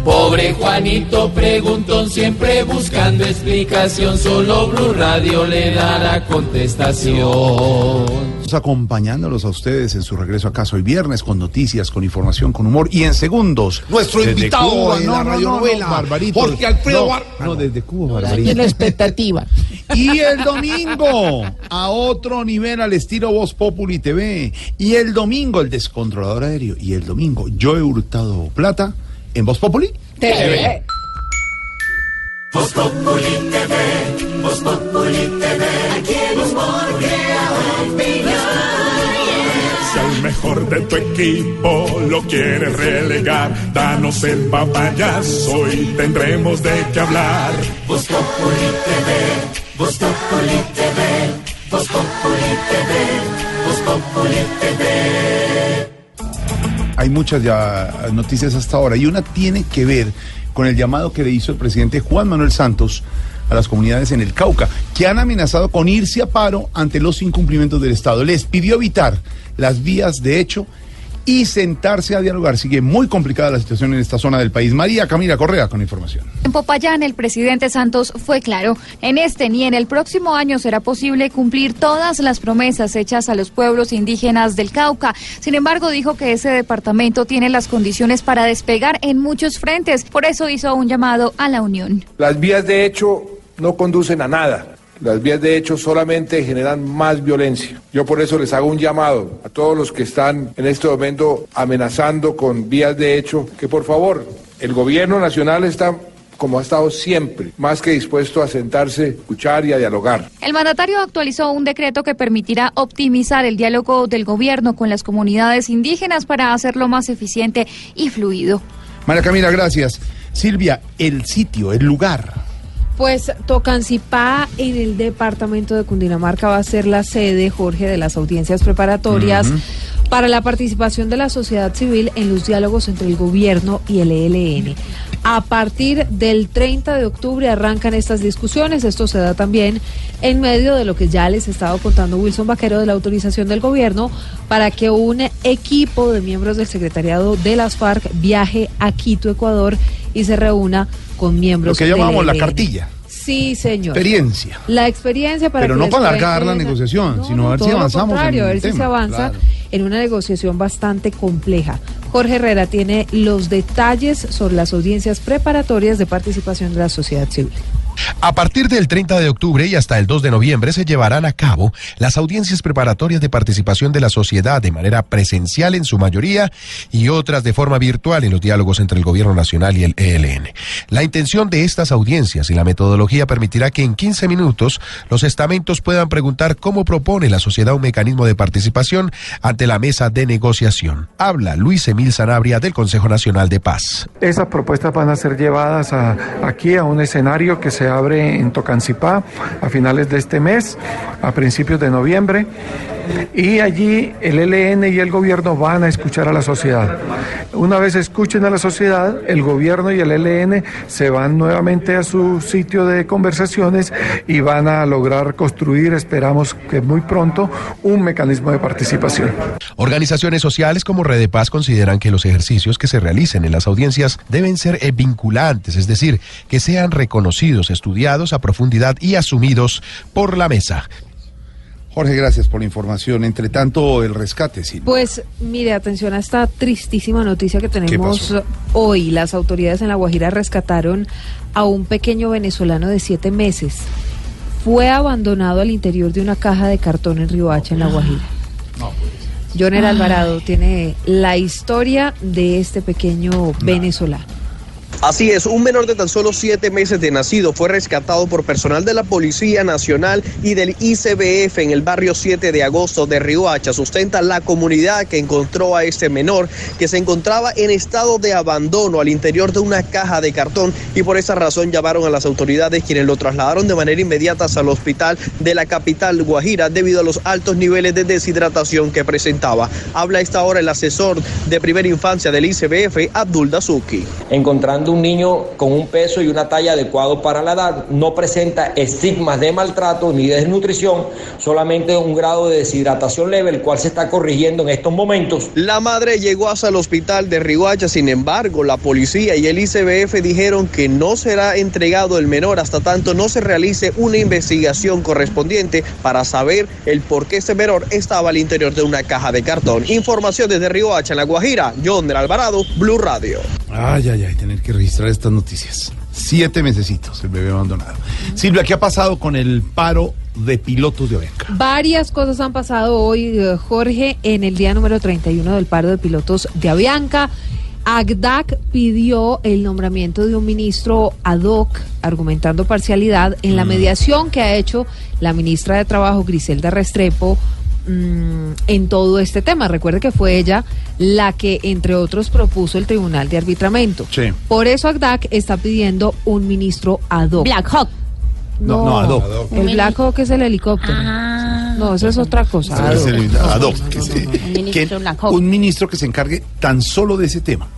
Pobre Juanito preguntón, siempre buscando explicación. Solo Blue Radio le dará contestación. Estamos acompañándolos a ustedes en su regreso a casa hoy viernes con noticias, con información, con humor y en segundos. Nuestro desde invitado Cuba, en no, la no, radionovela, no, no, Barbarito. Jorge Alfredo No, Bar- No, desde Cuba, Barbarito. la expectativa. Y el domingo, a otro nivel al estilo Voz Populi TV. Y el domingo, el descontrolador aéreo. Y el domingo, yo he hurtado plata en Voz Populi TV. Voz Populi TV, Voz Populi TV, aquí el humor. Si al mejor de tu equipo lo quieres relegar, danos el papayazo y tendremos de qué hablar. Voz Populi TV, Voz Populi TV, Voz Populi. Hay muchas ya noticias hasta ahora y una tiene que ver con el llamado que le hizo el presidente Juan Manuel Santos a las comunidades en el Cauca, que han amenazado con irse a paro ante los incumplimientos del Estado. Les pidió evitar las vías de hecho y sentarse a dialogar. Sigue muy complicada la situación en esta zona del país. María Camila Correa con información. En Popayán, el presidente Santos fue claro. En este ni en el próximo año será posible cumplir todas las promesas hechas a los pueblos indígenas del Cauca. Sin embargo, dijo que ese departamento tiene las condiciones para despegar en muchos frentes. Por eso hizo un llamado a la unión. Las vías de hecho no conducen a nada. Las vías de hecho solamente generan más violencia. Yo por eso les hago un llamado a todos los que están en este momento amenazando con vías de hecho, que por favor, el gobierno nacional está como ha estado siempre, más que dispuesto a sentarse, escuchar y a dialogar. El mandatario actualizó un decreto que permitirá optimizar el diálogo del gobierno con las comunidades indígenas para hacerlo más eficiente y fluido. María Camila, gracias. Silvia, el sitio, el lugar. Pues Tocancipá en el departamento de Cundinamarca va a ser la sede, Jorge, de las audiencias preparatorias para la participación de la sociedad civil en los diálogos entre el gobierno y el ELN. A partir del 30 de octubre arrancan estas discusiones. Esto se da también en medio de lo que ya les estaba contando Wilson Vaquero de la autorización del gobierno para que un equipo de miembros del secretariado de las FARC viaje a Quito, Ecuador, y se reúna con Lo miembros que del llamamos la cartilla. Sí, señor. Experiencia. La experiencia para Pero que no para alargar la negociación, sino a ver si todo lo avanzamos en contrario, a ver si tema. se avanza Claro. en una negociación bastante compleja. Jorge Herrera tiene los detalles sobre las audiencias preparatorias de participación de la sociedad civil. A partir del 30 de octubre y hasta el 2 de noviembre se llevarán a cabo las audiencias preparatorias de participación de la sociedad de manera presencial en su mayoría y otras de forma virtual en los diálogos entre el Gobierno Nacional y el ELN. La intención de estas audiencias y la metodología permitirá que en 15 minutos los estamentos puedan preguntar cómo propone la sociedad un mecanismo de participación ante la mesa de negociación. Habla Luis Emil Sanabria del Consejo Nacional de Paz. Esas propuestas van a ser llevadas aquí a un escenario que se abre en Tocancipá a finales de este mes, a principios de noviembre. Y allí el ELN y el gobierno van a escuchar a la sociedad. Una vez escuchen a la sociedad, el gobierno y el ELN se van nuevamente a su sitio de conversaciones y van a lograr construir, esperamos que muy pronto, un mecanismo de participación. Organizaciones sociales como Red de Paz consideran que los ejercicios que se realicen en las audiencias deben ser eh, vinculantes, es decir, que sean reconocidos, estudiados a profundidad y asumidos por la mesa. Jorge, gracias por la información. Entre tanto, el rescate, sí. Pues mire, atención a esta tristísima noticia que tenemos hoy. Las autoridades en La Guajira rescataron a un pequeño venezolano de siete meses. Fue abandonado al interior de una caja de cartón en Riohacha, en La Guajira. Joner Alvarado tiene la historia de este pequeño venezolano. Así es, un menor de tan solo siete meses de nacido fue rescatado por personal de la Policía Nacional y del ICBF en el barrio 7 de agosto de Riohacha. Sustenta la comunidad que encontró a este menor que se encontraba en estado de abandono al interior de una caja de cartón y por esa razón llamaron a las autoridades quienes lo trasladaron de manera inmediata al hospital de la capital Guajira debido a los altos niveles de deshidratación que presentaba. Habla esta hora el asesor de primera infancia del ICBF, Abdul Dazuki. encontrando un niño con un peso y una talla adecuado para la edad, no presenta estigmas de maltrato ni de desnutrición, solamente un grado de deshidratación leve, el cual se está corrigiendo en estos momentos. La madre llegó hasta el hospital de Riohacha, sin embargo, la policía y el ICBF dijeron que no será entregado el menor hasta tanto no se realice una investigación correspondiente para saber el por qué este menor estaba al interior de una caja de cartón. Información desde Riohacha, en La Guajira, John del Alvarado, Blue Radio. Ay, ay, ay, tener que registrar estas noticias. Siete mesecitos, el bebé abandonado. Silvia, ¿qué ha pasado con el paro de pilotos de Avianca? Varias cosas han pasado hoy, eh, Jorge, en el día número 31 del paro de pilotos de Avianca. ACDAC pidió el nombramiento de un ministro ad hoc, argumentando parcialidad, en la mediación que ha hecho la ministra de Trabajo, Griselda Restrepo, mm, en todo este tema. Recuerde que fue ella la que, entre otros, propuso el Tribunal de Arbitramiento. Sí. Por eso ACDAC está pidiendo un ministro ad hoc. Black Hawk. No, no, ad hoc. El Black Hawk es el helicóptero. No, eso es otra cosa. Ah, Ad hoc. el ad hoc, que se- ministro que- Black Hawk. un ministro que se encargue tan solo de ese tema.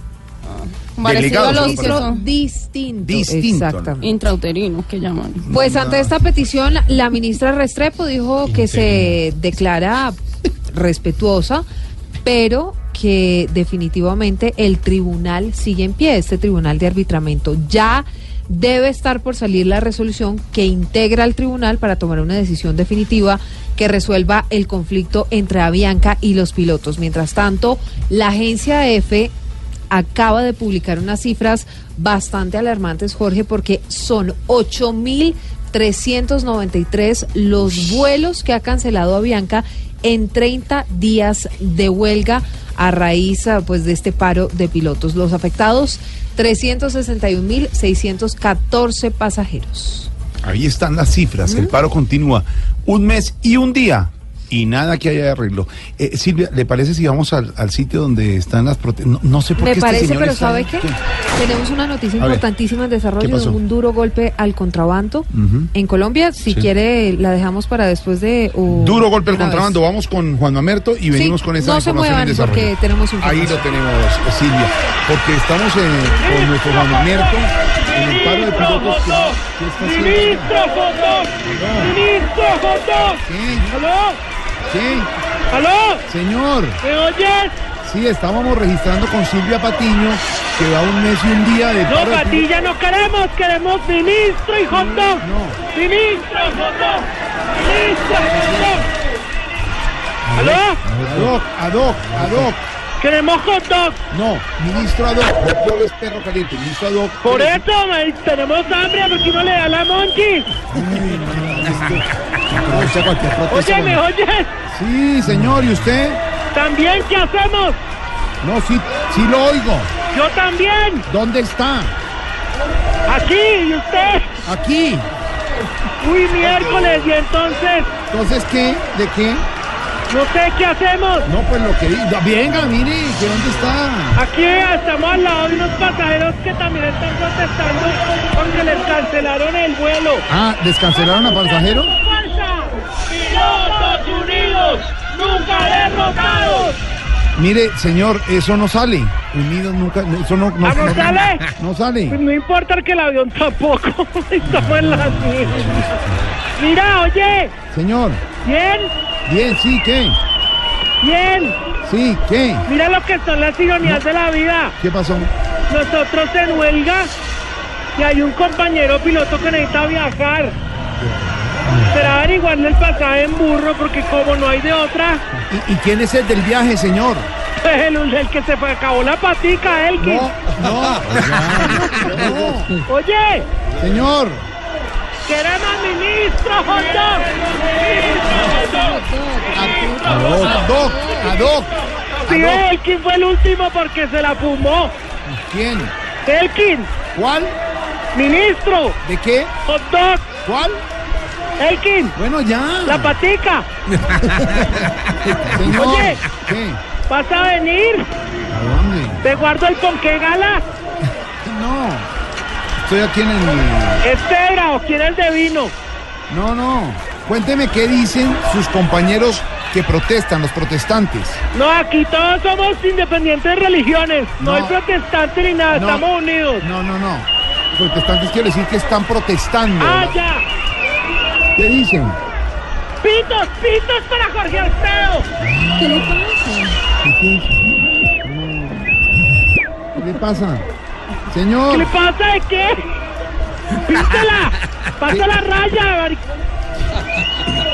Parecido a los distinto. Distinto, ¿no? Exactamente. intrauterinos que llaman. Pues ante esta petición, la ministra Restrepo dijo que se declara respetuosa, pero que definitivamente el tribunal sigue en pie, este tribunal de arbitramiento. Ya debe estar por salir la resolución que integra al tribunal para tomar una decisión definitiva que resuelva el conflicto entre Avianca y los pilotos. Mientras tanto, la agencia EFE acaba de publicar unas cifras bastante alarmantes, Jorge, porque son 8.393 los vuelos que ha cancelado Avianca en 30 días de huelga a raíz ah, pues de este paro de pilotos. Los afectados 361.614 pasajeros. Ahí están las cifras. El paro continúa un mes y un día. Y nada que haya de arreglo. Eh, Silvia, ¿le parece si vamos al, al sitio donde están las protestas? No, no sé por Me qué este parece, señor pero está- ¿sabe qué? Tenemos una noticia A ver, importantísima en desarrollo ¿qué de un duro golpe al contrabando en Colombia. Si Sí. quiere, la dejamos para después de... uh, Duro golpe al vez. contrabando. Vamos con Juan Mamerto y venimos Sí, con esa no se información en desarrollo. porque tenemos Ahí información. lo tenemos, eh, Silvia. Porque estamos eh, con nuestro Juan Mamerto en el paro de pilotos. que- que está haciendo- ¡Ministro! ¡Ministro! ¿Aló? Sí. ¿Aló? Señor. ¿Me oyes? Sí, estábamos registrando con Silvia Patiño, que va un mes y un día de No, Patilla no queremos, queremos ministro y Jotón. ¡Ministro Jotón! ¡Ministro Jotón! ¿Aló? Ad hoc, ad hoc, ad hoc. Queremos hot dog. No, ministro ad hoc. Hot dog es perro caliente. Ministro ad hoc. Por eso tenemos hambre porque no le da la monchi. Oye, ¿me bueno. oyes? Sí, señor, ¿y usted? ¿También qué hacemos? No, sí, sí lo oigo. Yo también. ¿Dónde está? Aquí, ¿y usted? Aquí. Uy, miércoles, ¿y entonces? Entonces, ¿qué? ¿De qué? No sé qué hacemos. No, pues lo que diga. Venga, mire, ¿que dónde está? Aquí estamos al lado de unos pasajeros que también están protestando porque les cancelaron el vuelo. Ah, ¿descancelaron a pasajero? ¡Fuerza! ¡Pilotos unidos! ¡Nunca derrotados! Mire, señor, eso no sale. Unidos nunca, eso no, no, ¿Ah, no sale? No sale. Pues no importa que el avión tampoco. Estamos en la Mira, oye. Señor, Bien, bien, sí, ¿qué? bien. Sí, ¿qué? Mira lo que son las ironías de la vida. ¿Qué pasó? Nosotros en huelga y hay un compañero piloto que necesita viajar. Será averiguarle el pasaje en burro porque como no hay de otra, ¿Y, y quién es el del viaje, señor? el, el que se fue, acabó la patica, Elkin. No, no. Oye, Señor, queremos ministro hot dog. Ministro hot dog. ad hoc, Elkin fue el último porque se la fumó. ¿Quién? Elkin, ¿Cuál? ministro, ¿De qué? hot dog. ¿Cuál? Elkin, Bueno, ya. la patica. Señor, Oye. ¿qué? ¿Vas a venir? ¿A dónde? ¿Te guardo el ponqué gala? No. Estoy aquí en el... ¿Es cebra o quieres de vino? No, no. Cuénteme qué dicen sus compañeros que protestan, los protestantes. No, aquí todos somos independientes de religiones. No, No. hay protestantes ni nada, No. estamos unidos. No, no, no. Protestantes quiero decir que están protestando. Ah, ya. ¿Qué dicen? Pitos, pitos para Jorge Alfredo. ¿Qué le pasa? ¿Qué le pasa? ¿Qué Señor, le pasa de qué? Píntela. Pasa la raya.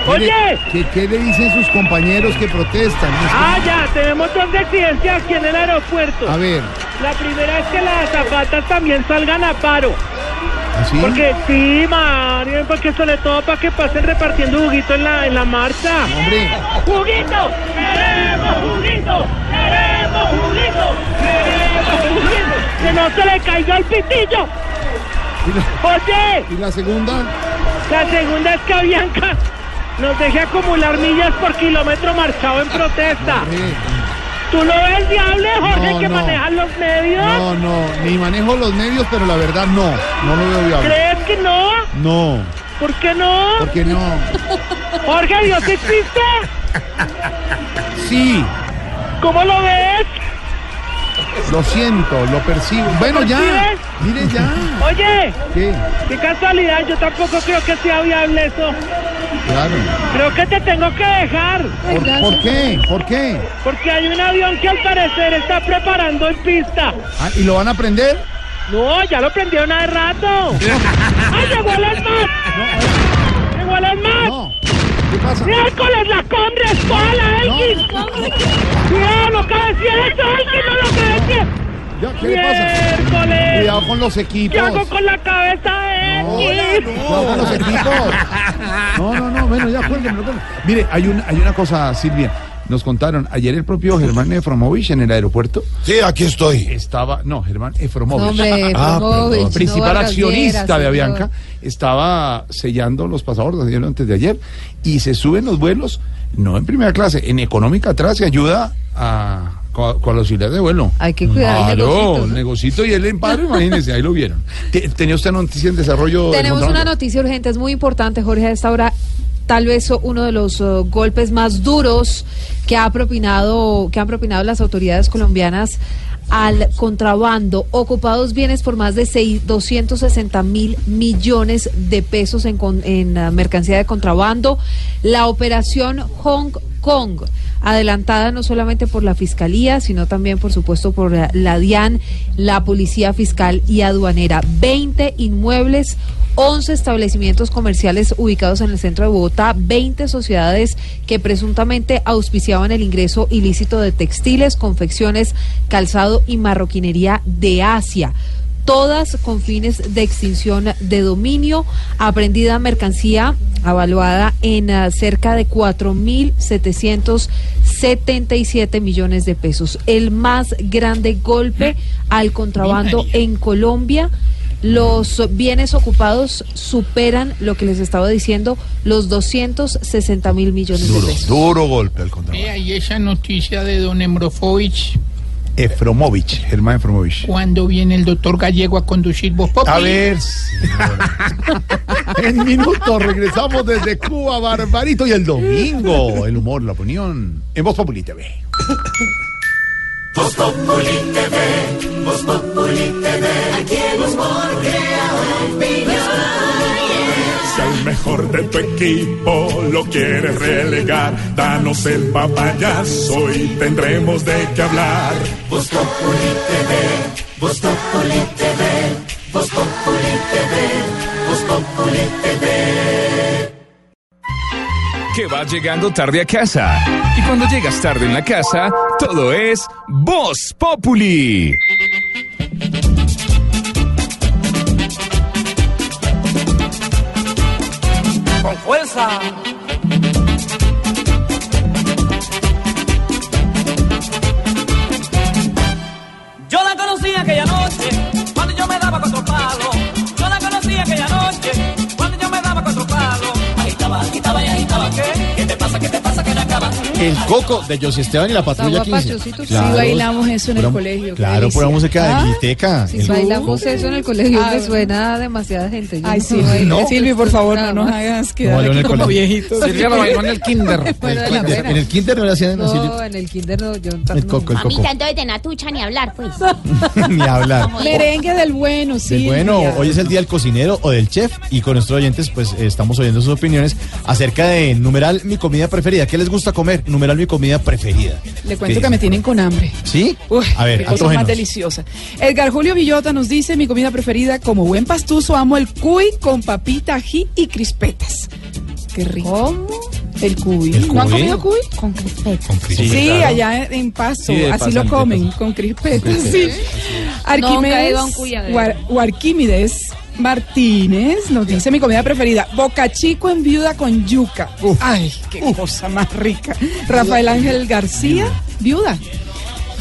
Oye. ¿qué, qué le dicen sus compañeros que protestan? Es que- Ah, ya, tenemos dos accidentes aquí en el aeropuerto. A ver, La primera es que las zapatas también salgan a paro. ¿así? Porque sí, Mario, porque sobre todo para que pasen repartiendo juguito en la, en la marcha. Hombre, ¡Juguito! ¡Queremos juguito! ¡Queremos juguito! ¡Queremos juguito! ¡Que no se le caiga el pitillo! Oye, ¿y la segunda? la segunda es que Bianca nos deje acumular millas por kilómetro marchado en protesta. ¿Tú lo ves, diable, Jorge, No, que no. manejan los medios? no, no, ni manejo los medios, pero la verdad no, no lo veo viable. ¿Crees que no? No, ¿Por qué no? porque no. Jorge, ¿Dios existe? Sí, ¿Cómo lo ves? Lo siento, lo percibo. Bueno, ya, percibes? mire ya. Oye, ¿Qué? qué casualidad, yo tampoco creo que sea viable eso. Claro. Creo que te tengo que dejar, ¿Por, por qué? ¿Por qué? porque hay un avión que al parecer está preparando en pista. Ah, ¿Y lo van a prender? No, ya lo prendieron hace rato. ¡Ay, llegó el ESMAD! ¡Llegó el! No. ¿Qué pasa? ¡Miércoles la Condres! ¡Escuela, Elkin! ¡Cuidado, no cabecea eso, Elkin, no lo cabecea! Ya, ¿Qué le pasa? ¡Miércoles! Cuidado con los ¿Qué equipos. hago con la cabeza de Elkin? Cuidado con los equipos. No, no, no, bueno, ya cuélguenme. Mire, hay una, hay una cosa, Silvia. Nos contaron ayer el propio Germán Efromovich en el aeropuerto. Sí, aquí estoy. Estaba, no, Germán Efromovich. Hombre, Ah, Efromovich, no principal accionista de señor. Avianca, estaba sellando los pasaportes antes de ayer y se suben los vuelos, no en primera clase, en económica atrás y ayuda a con, con la auxiliar de vuelo. Hay que cuidar el Claro, negocito, el ¿no? negocito y el emparo, imagínense, ahí lo vieron. Te- ¿Tenía usted noticia en desarrollo? Tenemos una noticia urgente, es muy importante, Jorge, a esta hora. Tal vez uno de los eh, golpes más duros que ha propinado, que han propinado las autoridades colombianas al contrabando, ocupados bienes por más de seis- 260 mil millones de pesos en, en, ah, mercancía de contrabando. La operación Hong Kong adelantada no solamente por la Fiscalía, sino también, por supuesto, por la, DIAN, la Policía Fiscal y Aduanera. 20 inmuebles. 11 establecimientos comerciales ubicados en el centro de Bogotá, 20 sociedades que presuntamente auspiciaban el ingreso ilícito de textiles, confecciones, calzado y marroquinería de Asia todas con fines de extinción de dominio, aprendida mercancía avaluada en ah, cerca de 4.777 millones de pesos. El más grande golpe al contrabando en Colombia. Los bienes ocupados superan lo que les estaba diciendo, los 260 mil millones de pesos. Duro golpe al contrario. Vea, y esa noticia de don Embrofovich, Efromovich, Germán Efromovich. ¿cuándo viene el doctor Gallego a conducir Voz Populi? A ver. en minutos regresamos desde Cuba, Barbarito, y el domingo, el humor, la opinión, en Voz Populi TV. Voz Populi TV, Voz Populi TV, aquí el humor crea mejor de tu equipo lo quieres relegar, danos el papayazo y tendremos de qué hablar. Voz Populi TV, Voz Populi TV, Voz Populi TV, Voz Populi TV. que vas llegando tarde a casa. Y cuando llegas tarde en la casa, todo es Voz Populi. Con fuerza. Yo la conocí aquella noche cuando yo me daba cuatro palos. Yo la conocí aquella noche cuando yo me daba cuatro palos. Agitaba, agitaba y agitaba. ¿Qué? ¿Qué te pasa? ¿Qué te pasa? ¿Qué? El coco de José Esteban y la patrulla Estaba 15. pachosito, sí bailamos eso en el colegio, Claro, pura música de ¿Ah? biblioteca. Si El bailamos coco. eso en el colegio, Ah, me suena a demasiada gente. Ay, no sí. ¿No? Silvi, por favor, no nos hagas No, quedar aquí el como colegio. viejitos. Silvia lo bailó en el kinder. En el kinder no le hacían así. No, en el kinder no, yo no- El coco, el coco. Entonces de Natucha ni hablar, pues. Ni hablar. Merengue del bueno, sí. Del bueno, hoy es el día del cocinero o del chef y con nuestros oyentes pues estamos oyendo sus opiniones acerca de numeral mi comida preferida. ¿Qué les gusta comer? Numeral mi comida preferida. Le cuento ¿Qué que me tienen con hambre. ¿Sí? Uy, A ver, qué cosa más deliciosa. Edgar Julio Villota nos dice, mi comida preferida, como buen pastuso, amo el cuy con papita, ají y crispetas. Qué rico. ¿Cómo? El cuy. ¿El ¿No han comido cuy? Con crispetas. Con Sí, crispetas. allá en Sí, de así lo comen, con crispetas. Con Sí. crispetas. Un Arquímedes. Guar- Guarquímedes Martínez nos dice mi comida preferida, boca chico en viuda con yuca. Ay, qué cosa más rica. Rafael Ángel García, viuda.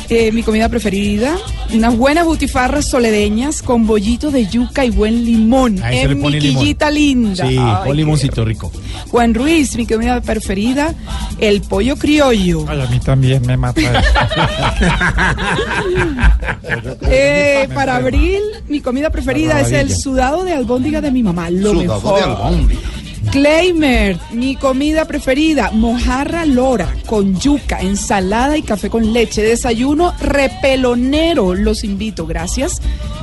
Eh, mi comida preferida, unas buenas butifarras soledeñas con bollito de yuca y buen limón. A eso le en mi quillita linda. Sí, Ay, con limoncito rico. Juan Ruiz, mi comida preferida, el pollo criollo. Ay, a mí también me mata Eh, para abril, mi comida preferida es el sudado de albóndiga de mi mamá. Lo Sudado mejor. de albóndiga. Claymer, mi comida preferida, mojarra lora con yuca, ensalada y café con leche. Desayuno repelonero. Los invito, gracias.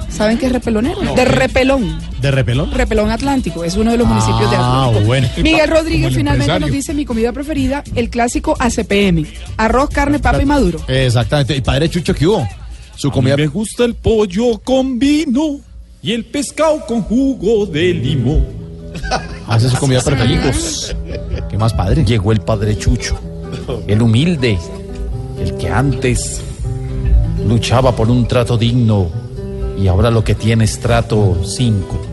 ¿Saben qué es repelonero? No. De repelón. ¿De repelón? Repelón Atlántico, es uno de los municipios de Ah, Atlántico. bueno. Miguel Rodríguez finalmente empresario. nos dice mi comida preferida, el clásico ACPM. Arroz, carne, papa y maduro. Exactamente. ¿Y padre Chucho qué hubo? Su comida. me gusta el pollo con vino y el pescado con jugo de limón. Hace su comida preferida. ¿Qué más padre? Llegó el padre Chucho, el humilde, el que antes luchaba por un trato digno y ahora lo que tiene es trato 5.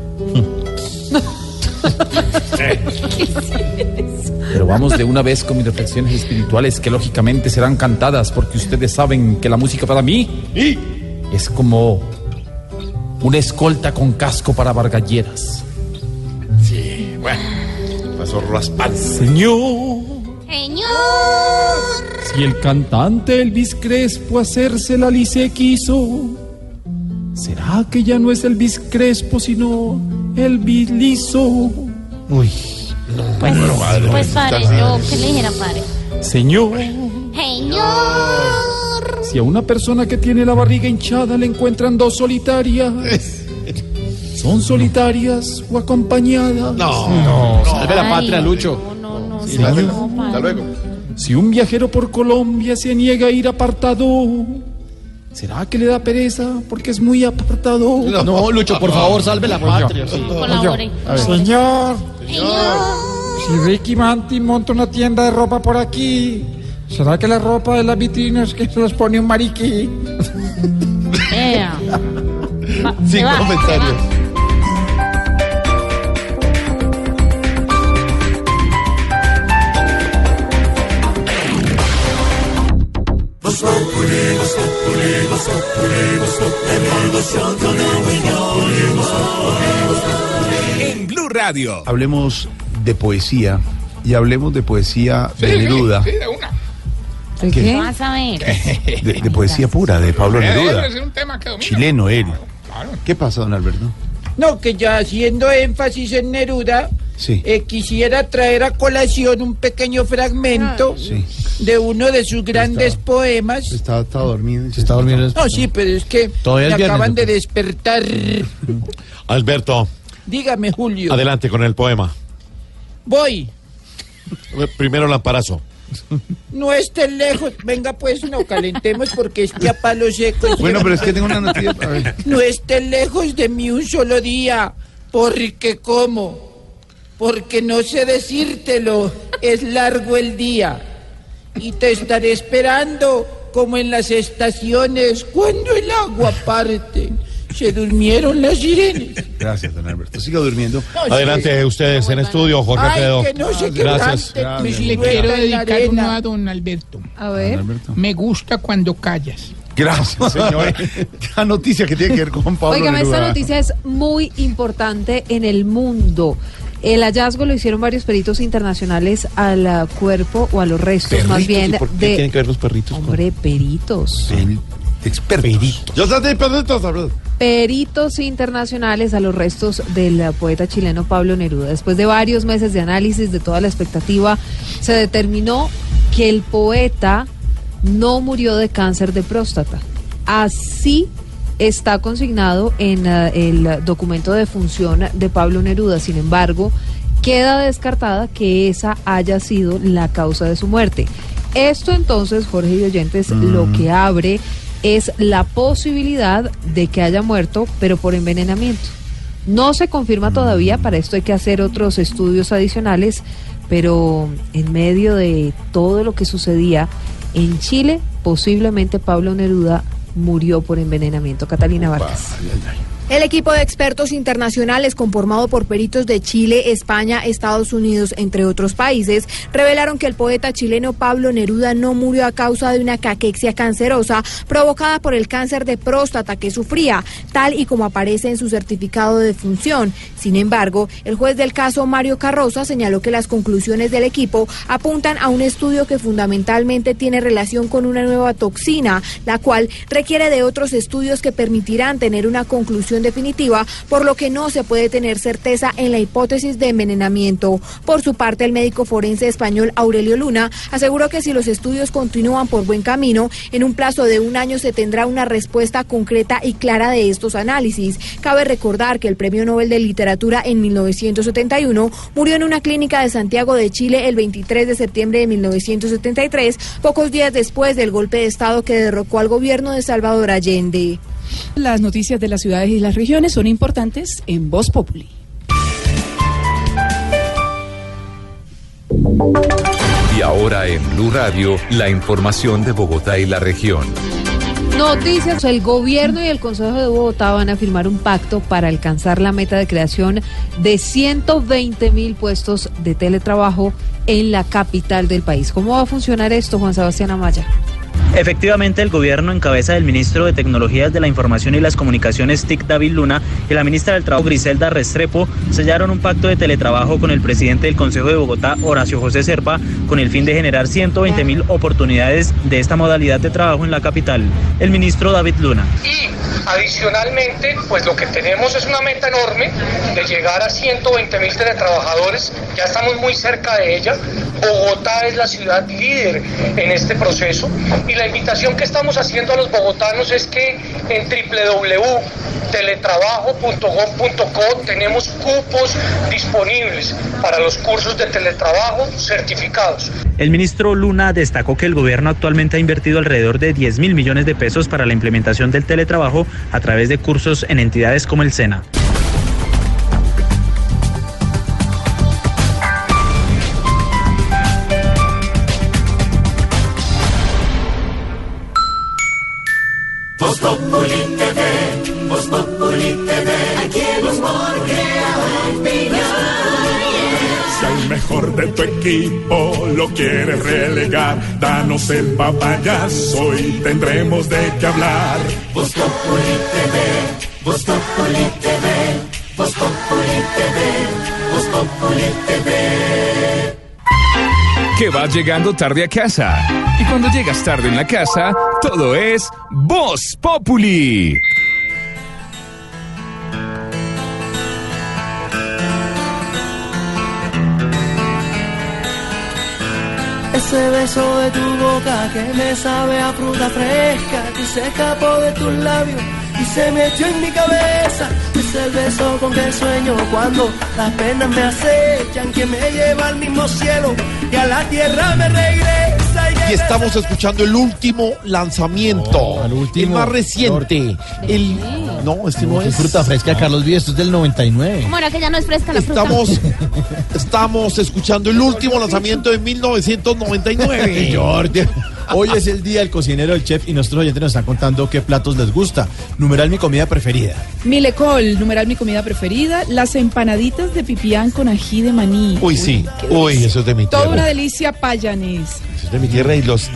Pero vamos de una vez con mis reflexiones espirituales que lógicamente serán cantadas porque ustedes saben que la música para mí es como una escolta con casco para bargalleras. Bueno. Pasó raspal. Señor, Señor. si el cantante Elvis Crespo hacerse la se quiso, ¿será que ya no es Elvis Crespo sino Elvis Liso? Uy. Pues, pues padre, yo, ¿qué le dijera padre? Señor, Señor. si a una persona que tiene la barriga hinchada le encuentran dos solitarias, ¿son solitarias o acompañadas? No, no. Salve la patria, Lucho. No, no, Sí, no, señor. no, padre. Hasta luego. Si un viajero por Colombia se niega a ir apartado, ¿será que le da pereza porque es muy apartado? No, Lucho, por favor, salve la patria. sí. Colabore. Señor, si Ricky Manti monta una tienda de ropa por aquí, ¿será que la ropa de las vitrinas que se las pone un mariquí? Sin comentarios. Populi, Populi, Populi, Populi. En Blue Radio. Hablemos de poesía y hablemos de poesía de Neruda. ¿El ¿Qué? qué? Vas a ver. De, de poesía pura, de Pablo Neruda. Chileno él. ¿Qué pasa, don Alberto? No, que ya haciendo énfasis en Neruda, Sí. eh, quisiera traer a colación un pequeño fragmento Sí. de uno de sus grandes poemas. Está, está dormido. Se está durmiendo. No, sí, pero es que me es viernes, acaban de despertar. Alberto, Dígame, Julio. adelante con el poema. Voy. Primero el amparazo. No estés lejos. Venga, pues, no calentemos porque es que a palo seco. Bueno, pero es que tengo una noticia. No estés lejos de mí un solo día, porque como, porque no sé decírtelo, es largo el día. Y te estaré esperando como en las estaciones cuando el agua parte. Se durmieron las sirenas. Gracias, don Alberto. Siga durmiendo. No, Adelante ustedes en estudio, Jorge Ay, Alfredo. que no se Gracias. mi Le quiero dedicar uno a don Alberto. A ver. Me gusta cuando callas. Gracias, señor. La noticia que tiene que ver con Pablo Óigame, esta noticia es muy importante en el mundo. El hallazgo lo hicieron varios peritos internacionales al ah, cuerpo o a los restos, más bien ¿y por qué de... tienen que ver los perritos? con- Hombre, peritos. El experto. Yo soy perritos, Alberto. peritos internacionales a los restos del eh, poeta chileno Pablo Neruda. Después de varios meses de análisis de toda la expectativa, se determinó que el poeta no murió de cáncer de próstata. Así está consignado en eh, el documento de función de Pablo Neruda. Sin embargo, queda descartada que esa haya sido la causa de su muerte. Esto entonces, Jorge y oyentes, lo que abre es la posibilidad de que haya muerto, pero por envenenamiento. No se confirma todavía, para esto hay que hacer otros estudios adicionales, pero en medio de todo lo que sucedía en Chile, posiblemente Pablo Neruda murió por envenenamiento. Catalina Vargas. El equipo de expertos internacionales conformado por peritos de Chile, España, Estados Unidos, entre otros países, revelaron que el poeta chileno Pablo Neruda no murió a causa de una caquexia cancerosa provocada por el cáncer de próstata que sufría, tal y como aparece en su certificado de defunción. Sin embargo, el juez del caso Mario Carroza señaló que las conclusiones del equipo apuntan a un estudio que fundamentalmente tiene relación con una nueva toxina, la cual requiere de otros estudios que permitirán tener una conclusión definitiva, por lo que no se puede tener certeza en la hipótesis de envenenamiento. Por su parte, el médico forense español Aurelio Luna aseguró que si los estudios continúan por buen camino, en un plazo de un año se tendrá una respuesta concreta y clara de estos análisis. Cabe recordar que el Premio Nobel de Literatura en 1971 murió en una clínica de Santiago de Chile el 23 de septiembre de 1973, pocos días después del golpe de Estado que derrocó al gobierno de Salvador Allende. Las noticias de las ciudades y las regiones son importantes en Voz Populi. Y ahora en Blue Radio, la información de Bogotá y la región. Noticias, el gobierno y el Consejo de Bogotá van a firmar un pacto para alcanzar la meta de creación de 120 mil puestos de teletrabajo en la capital del país. ¿Cómo va a funcionar esto, Juan Sebastián Amaya? Efectivamente, el gobierno en cabeza del ministro de Tecnologías de la Información y las Comunicaciones, TIC David Luna, y la ministra del Trabajo, Griselda Restrepo, sellaron un pacto de teletrabajo con el presidente del Consejo de Bogotá, Horacio José Serpa, con el fin de generar 120 mil oportunidades de esta modalidad de trabajo en la capital. El ministro David Luna. Y adicionalmente, pues lo que tenemos es una meta enorme de llegar a 120 mil teletrabajadores. Ya estamos muy cerca de ella. Bogotá es la ciudad líder en este proceso la invitación que estamos haciendo a los bogotanos es que en www.teletrabajo.gov.co tenemos cupos disponibles para los cursos de teletrabajo certificados. El ministro Luna destacó que el gobierno actualmente ha invertido alrededor de 10 mil millones de pesos para la implementación del teletrabajo a través de cursos en entidades como el SENA. Mejor de tu equipo lo quieres relegar, danos el papayazo y tendremos de qué hablar. Voz Populi TV, Voz Populi TV, Voz Populi TV, Voz Populi TV. que vas llegando tarde a casa. Y cuando llegas tarde en la casa, todo es Voz Populi. Ese beso de tu boca que me sabe a fruta fresca que se escapó de tus labios y se metió en mi cabeza. Es el beso con que sueño cuando las penas me acechan, que me lleva al mismo cielo y a la tierra me regresa. Y estamos escuchando el último lanzamiento, el más reciente. El, no, este no es. fruta fresca de Carlos Vives, esto es del 99. ¿Cómo era que ya no es fresca la fruta? Estamos, estamos escuchando el último lanzamiento de 1999. Jordi. Hoy es el día del cocinero del chef y nuestros oyentes nos están contando qué platos les gusta. Numeral mi comida preferida. Milecol, numeral mi comida preferida, las empanaditas de pipián con ají de maní. Uy, sí. Uy, eso es de mi Toda una delicia payanés. Eso es de mi y los.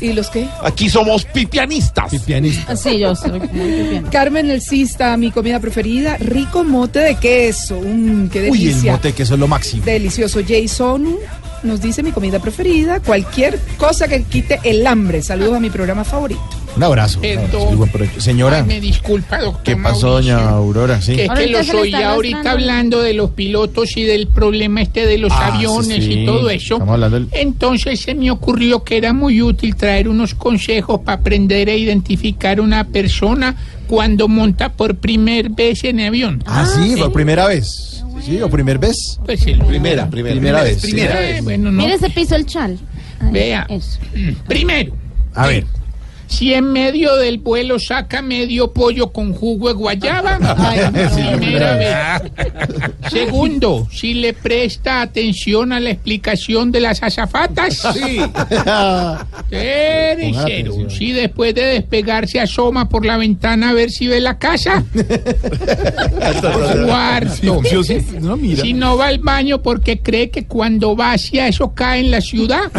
¿Y los qué? Aquí somos pipianistas. Pipianistas. Sí, yo soy muy. Carmen el Cista, mi comida preferida, rico mote de queso. Mm, qué Uy, el delicia. mote que eso es lo máximo. Delicioso. Jason nos dice mi comida preferida, cualquier cosa que quite el hambre. Saludos a mi programa favorito. Un abrazo. Perdón. Señora, Ay, me disculpa, doctor. ¿qué pasó, Mauricio. doña Aurora? Sí. Que es que los se le oí está ahorita hablando de los pilotos y del problema este de los Ah, aviones sí, y todo eso. Estamos hablando del... Entonces se me ocurrió que era muy útil traer unos consejos para aprender a identificar una persona cuando monta por primera vez en avión. Ah, sí, por primera vez. Sí, o primer vez. Pues el- Primera, primera. Primera vez. sí. Primera Eh, vez. bueno, no. Mire ese piso el chal. Ahí, Vea. Eso. Primero, A ver. Si en medio del vuelo saca medio pollo con jugo de guayaba, primera vez. Segundo, si le presta atención a la explicación de las azafatas. Sí. Tercero, si después de despegar se asoma por la ventana a ver si ve la casa. Cuarto, si no va al baño porque cree que cuando va hacia eso cae en la ciudad.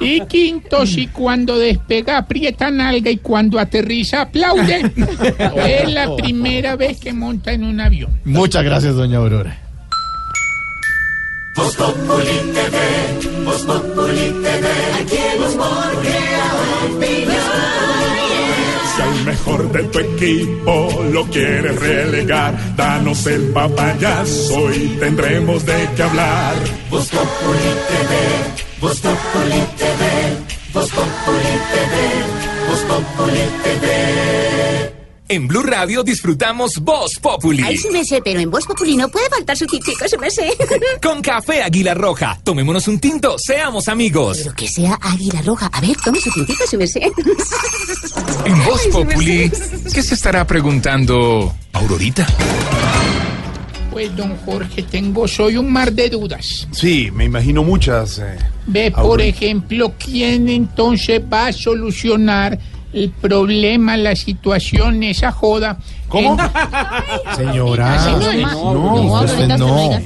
Y quinto, si cuando despega aprieta nalga y cuando aterriza aplaude. Es la primera vez que monta en un avión. Muchas gracias, doña Aurora. Voz Populi TV, Voz Populi TV, aquí el humor crea opinión. Si al mejor de tu equipo lo quieres relegar, danos el papayazo y tendremos de qué hablar. Voz Populi TV, Voz Populi TV, Voz Populi TV, Voz Populi TV. En Blue Radio disfrutamos Voz Populi. Ay, sí me sé, pero en Voz Populi no puede faltar su tintico, se me sé. Con café Águila Roja. Tomémonos un tinto, seamos amigos. Pero que sea águila roja. A ver, tome su tintico, se me sé. En Voz Ay, sí Populi. ¿qué se estará preguntando Aurorita? Pues don Jorge, tengo, soy un mar de dudas. Sí, me imagino muchas. eh. Ve, por ejemplo, ¿quién entonces va a solucionar el problema, la situación, esa joda? ¿Cómo? En, Señora. Así no. No, no.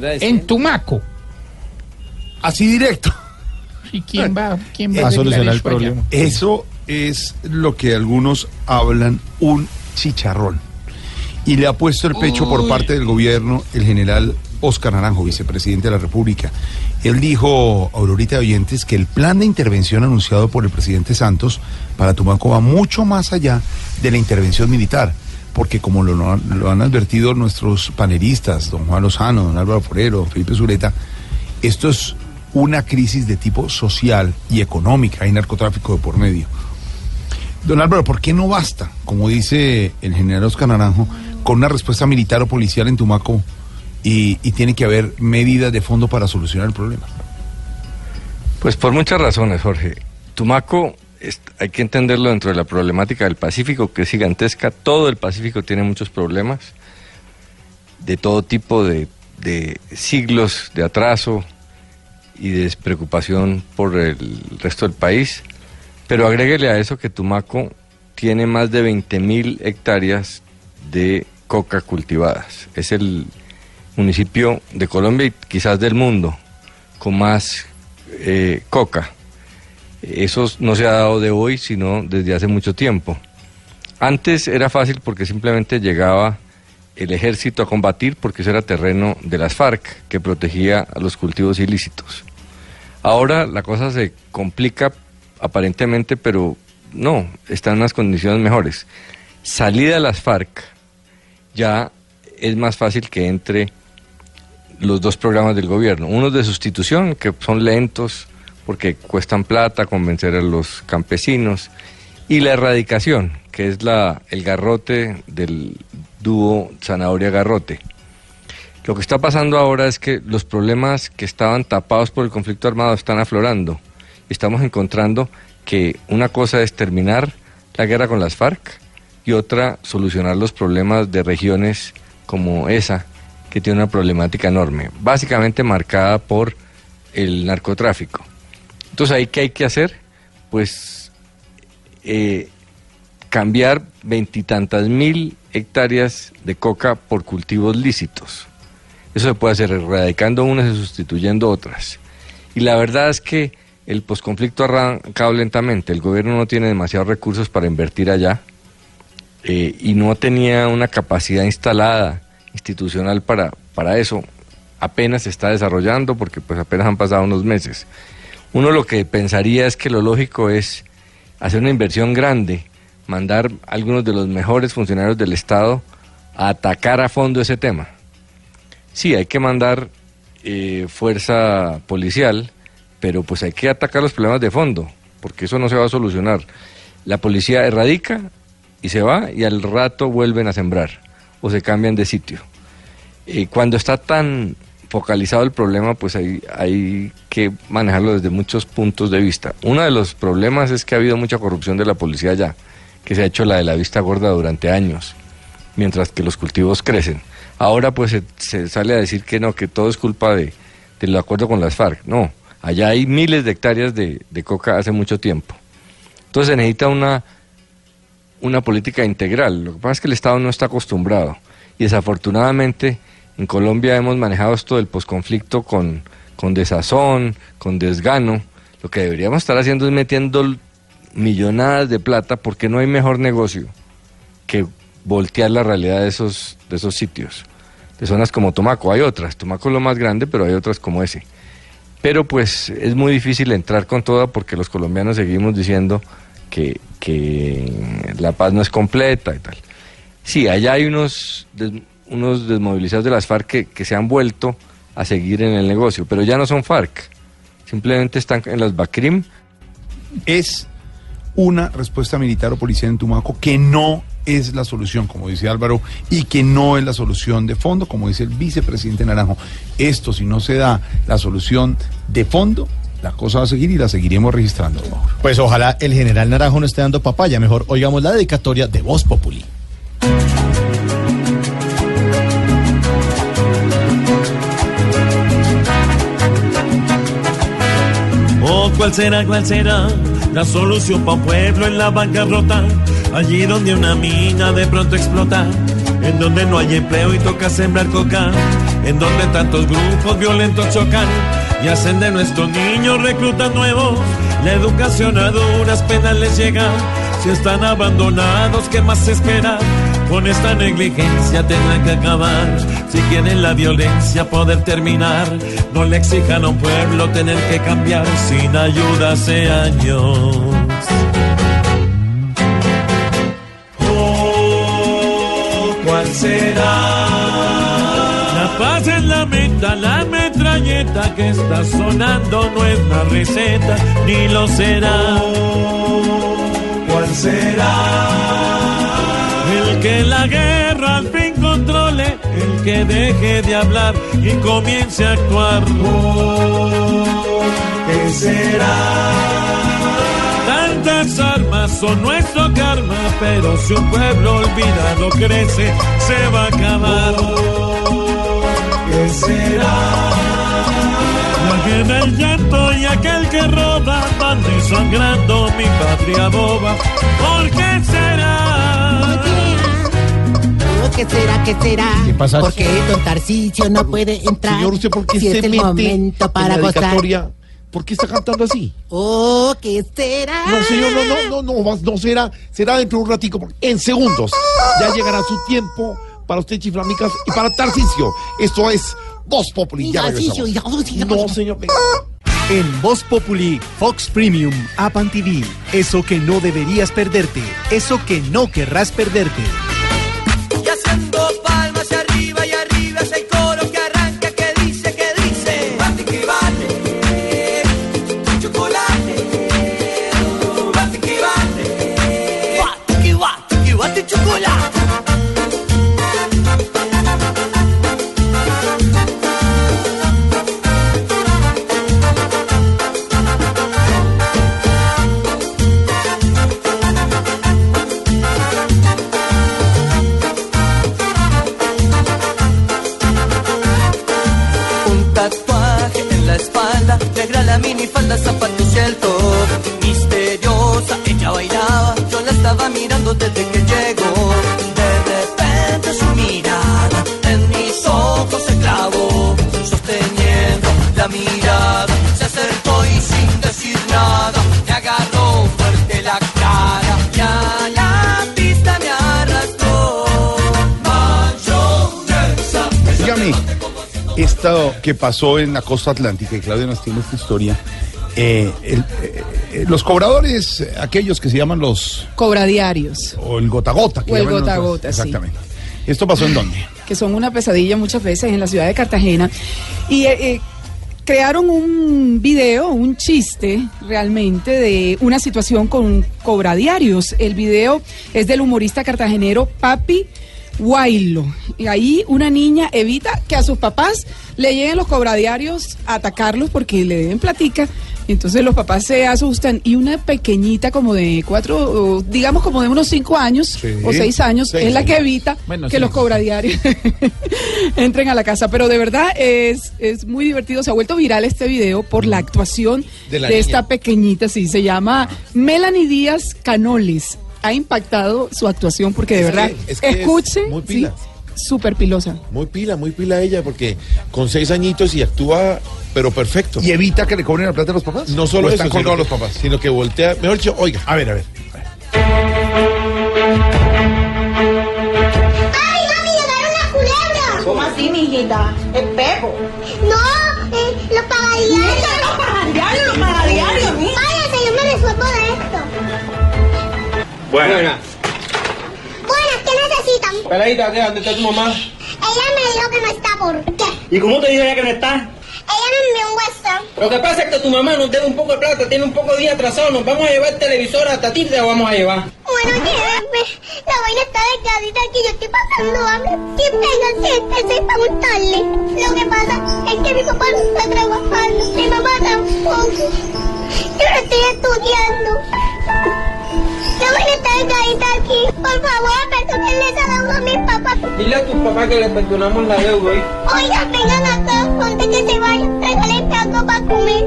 en Tumaco. Así directo. ¿Y quién va, quién va Va a solucionar el problema. Eso es lo que algunos hablan un chicharrón. Y le ha puesto el pecho por parte del gobierno el general Oscar Naranjo, vicepresidente de la República. Él dijo, Aurorita de Oyentes, que el plan de intervención anunciado por el presidente Santos para Tumaco va mucho más allá de la intervención militar. Porque como lo, han advertido nuestros panelistas, don Juan Lozano, don Álvaro Forero, Felipe Zureta, esto es una crisis de tipo social y económica, hay narcotráfico de por medio. Don Álvaro, ¿por qué no basta, como dice el general Oscar Naranjo, con una respuesta militar o policial en Tumaco y, y tiene que haber medidas de fondo para solucionar el problema? Pues por muchas razones, Jorge. Tumaco hay que entenderlo dentro de la problemática del Pacífico, que es gigantesca. Todo el Pacífico tiene muchos problemas de todo tipo, de, siglos de atraso y de despreocupación por el resto del país. Pero agréguele a eso que Tumaco tiene más de 20 mil hectáreas de coca cultivadas. Es el municipio de Colombia y quizás del mundo con más eh, coca. Eso no se ha dado de hoy, sino desde hace mucho tiempo. Antes era fácil porque simplemente llegaba el ejército a combatir porque eso era terreno de las FARC que protegía a los cultivos ilícitos. Ahora la cosa se complica aparentemente, pero no, está en unas condiciones mejores. Salida de las FARC ya es más fácil que entre los dos programas del gobierno. Uno de sustitución, que son lentos porque cuestan plata convencer a los campesinos, y la erradicación, que es la, el garrote del dúo zanahoria-garrote. Lo que está pasando ahora es que los problemas que estaban tapados por el conflicto armado están aflorando. Estamos encontrando que una cosa es terminar la guerra con las FARC y otra solucionar los problemas de regiones como esa, que tiene una problemática enorme, básicamente marcada por el narcotráfico. Entonces, ¿ahí qué hay que hacer? Pues eh, cambiar veintitantas mil hectáreas de coca por cultivos lícitos. Eso se puede hacer erradicando unas y sustituyendo otras. Y la verdad es que el posconflicto ha lentamente. El gobierno no tiene demasiados recursos para invertir allá eh, y no tenía una capacidad instalada institucional para, para eso. Apenas se está desarrollando porque pues apenas han pasado unos meses. Uno lo que pensaría es que lo lógico es hacer una inversión grande, mandar algunos de los mejores funcionarios del Estado a atacar a fondo ese tema. Sí, hay que mandar eh, fuerza policial, pero pues hay que atacar los problemas de fondo, porque eso no se va a solucionar. La policía erradica y se va y al rato vuelven a sembrar o se cambian de sitio. Eh, cuando está tan focalizado el problema, pues hay, que manejarlo desde muchos puntos de vista. Uno de los problemas es que ha habido mucha corrupción de la policía allá, que se ha hecho la de la vista gorda durante años, mientras que los cultivos crecen. Ahora pues se, se sale a decir que no, que todo es culpa de, del acuerdo con las FARC. No, allá hay miles de hectáreas de, de coca hace mucho tiempo. Entonces se necesita una, una política integral. Lo que pasa es que el Estado no está acostumbrado. Y desafortunadamente en Colombia hemos manejado esto del posconflicto con, con desazón, con desgano. Lo que deberíamos estar haciendo es metiendo millonadas de plata porque no hay mejor negocio que voltear la realidad de esos, de esos sitios, de zonas como Tomaco. Hay otras, Tomaco es lo más grande, pero hay otras como ese. Pero pues es muy difícil entrar con toda porque los colombianos seguimos diciendo que, la paz no es completa y tal. Sí, allá hay unos, unos desmovilizados de las FARC que, que se han vuelto a seguir en el negocio, pero ya no son FARC, simplemente están en las BACRIM. Es una respuesta militar o policial en Tumaco que no es la solución, como dice Álvaro, y que no es la solución de fondo, como dice el vicepresidente Naranjo. Esto, si no se da la solución de fondo, la cosa va a seguir y la seguiremos registrando. Mauro. Pues ojalá el general Naranjo no esté dando papaya. Mejor oigamos la dedicatoria de Voz Populi. Oh, ¿cuál será, cuál será la solución para un pueblo en la bancarrota? Allí donde una mina de pronto explota, en donde no hay empleo y toca sembrar coca, en donde tantos grupos violentos chocan y hacen de nuestros niños reclutas nuevos. La educación a duras penas les llega, si están abandonados, ¿qué más se espera? Con esta negligencia tendrán que acabar. Si quieren la violencia poder terminar, no le exijan a un pueblo tener que cambiar sin ayuda hace años. Oh, ¿cuál será? La paz es la meta, la metralla que está sonando no es la receta, ni lo será. ¿Cuál será? El que la guerra al fin controle, el que deje de hablar y comience a actuar. ¿Qué será? Tantas armas son nuestro karma, pero si un pueblo olvidado crece, se va a acabar. ¿Qué será? Guerra, el llanto y aquel que roba van desangrando mi patria boba. ¿Por qué será? ¿Qué será? ¿Qué será? ¿Qué pasa? ¿Por qué don Tarcicio no puede entrar? Señor, ¿usted por qué si se es el mete momento para en la gozar? ¿Por qué está cantando así? Oh, ¿qué será? No, señor, no, no, no, no, no será, será dentro de un ratico, porque en segundos ya llegará su tiempo para usted, chiflamicas, y para Tarcicio. Esto es Voz Populi. Ya regresamos. ya, No, señor. En Voz Populi, Fox Premium, App and TV. Eso que no deberías perderte. Eso que no querrás perderte. Zapatos y el top. Misteriosa, ella bailaba, yo la estaba mirando desde que llegó. De repente su mirada en mis ojos se clavó, sosteniendo la mirada, se acercó y sin decir nada, me agarró fuerte la cara, ya la pista me arrastró. Dígame, esto que pasó en la costa atlántica, y Claudia nos tiene esta historia, eh, el- eh, eh, los cobradores, aquellos que se llaman los, Cobradiarios, o el gota gota. O el llaman gota sí. Exactamente. ¿Esto pasó en dónde? que son una pesadilla muchas veces en la ciudad de Cartagena. Y eh, eh, crearon un video, un chiste realmente de una situación con cobradiarios. El video es del humorista cartagenero Papi Guaylo. Y ahí una niña evita que a sus papás le lleguen los cobradiarios a atacarlos porque le deben platica. Entonces los papás se asustan y una pequeñita como de cuatro, digamos como de unos cinco años Sí. o seis años, Seis es la que evita Bueno, que sí. los cobradiarios entren a la casa. Pero de verdad es, es muy divertido. Se ha vuelto viral este video por la actuación De de, la niña. esta pequeñita. Sí, se llama Melanie Díaz Canoles. Ha impactado su actuación porque de Es verdad, que- es que es sí, súper pilosa. Muy pila, muy pila ella, porque con seis añitos y actúa, pero perfecto. ¿Y evita que le cobren la plata a los papás? No solo ¿O eso, están sino colgados que- los papás? Sino que voltea, mejor dicho, oiga. A ver, a ver. ¡Ay, mami, llegaron las culebras! ¿Cómo así, mijita? Espejo. No, eh, los pagadiarios. Bueno. Buenas, ¿qué necesitan? Peladita, ¿qué? ¿Dónde está tu mamá? Ella me dijo que no está, ¿por qué? ¿Y cómo te dijo ella que no está? Ella me envió un WhatsApp. Lo que pasa es que tu mamá nos debe un poco de plata, tiene un poco de día atrasado. ¿Nos vamos a llevar el televisor hasta ti? Te lo vamos a llevar. Bueno, llévenme. La vaina está delgadita aquí, yo estoy pasando hambre. Y vengan, siéntense para gustarle. Lo que pasa es que mi papá no está trabajando, mi mamá tampoco. Yo no estoy estudiando. La vaina está delgadita aquí. Por favor, perdónenle esa deuda a mis papás. Dile a tu papá que le perdonamos la deuda, ¿eh? Oigan, vengan acá, antes que se vayan, regalen algo para comer.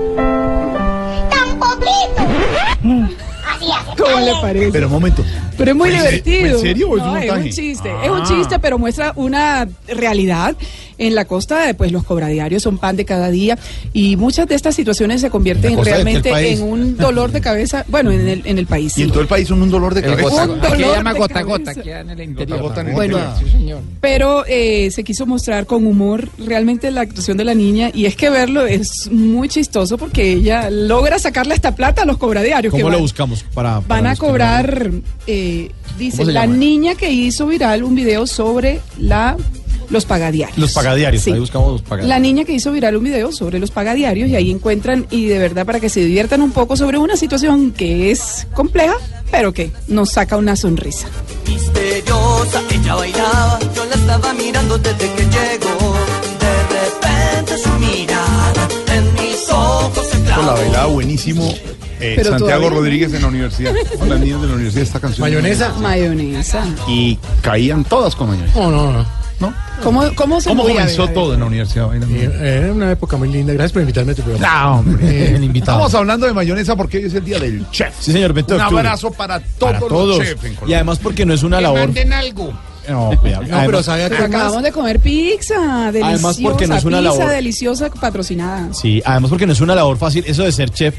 ¡Tan poquito! Así hace. ¿Cómo le parece? Pero un momento. Pero es muy ¿En se- divertido. ¿En serio o es No, un es montaje? un chiste, Ah. es un chiste, pero muestra una realidad. En la costa, pues los cobradiarios son pan de cada día y muchas de estas situaciones se convierten ¿En la costa de qué realmente en un dolor de cabeza, bueno, en el, en el país. Y en todo el país son un dolor de cabeza. gota- Un aquí dolor llama de gota cabeza. gota, queda en el interior. gota Bueno. Sí, señor. Pero eh, se quiso mostrar con humor realmente la actuación de la niña y es que verlo es muy chistoso porque ella logra sacarle esta plata a los cobradiarios. que ¿Cómo lo van- buscamos? Para, para Van a que cobrar, eh, dice, ¿Cómo se la niña que hizo viral un video sobre la los pagadiarios. Los pagadiarios, Sí. ahí buscamos los pagadiarios. La niña que hizo viral un video sobre los pagadiarios y ahí encuentran, y de verdad para que se diviertan un poco sobre una situación que es compleja, pero que nos saca una sonrisa. misteriosa, ella bailaba, yo la estaba mirando desde que llegó. De repente su mirada en mis ojos se Con la clavó. bailaba buenísimo eh, Santiago todavía- Rodríguez en la universidad. Con las niñas de la universidad esta canción. Mayonesa. Y caían todas con mayonesa. No, no, no. ¿Cómo, cómo se ¿Cómo comenzó A ver, a ver. todo en la universidad? bailando? Eh, Era una época muy linda. Gracias por invitarme a tu programa. No, hombre. El invitado. Estamos hablando de mayonesa porque hoy es el día del chef. Sí, señor, 20 de Un abrazo para todos, Para todos. los chefs Y además porque no es una Que labor. manden algo. No, cuidado. No, pero ¿sabía Pues qué acabamos de comer pizza, deliciosa, Además, porque no es una pizza labor- deliciosa patrocinada. Sí, además porque no es una labor fácil eso de ser chef,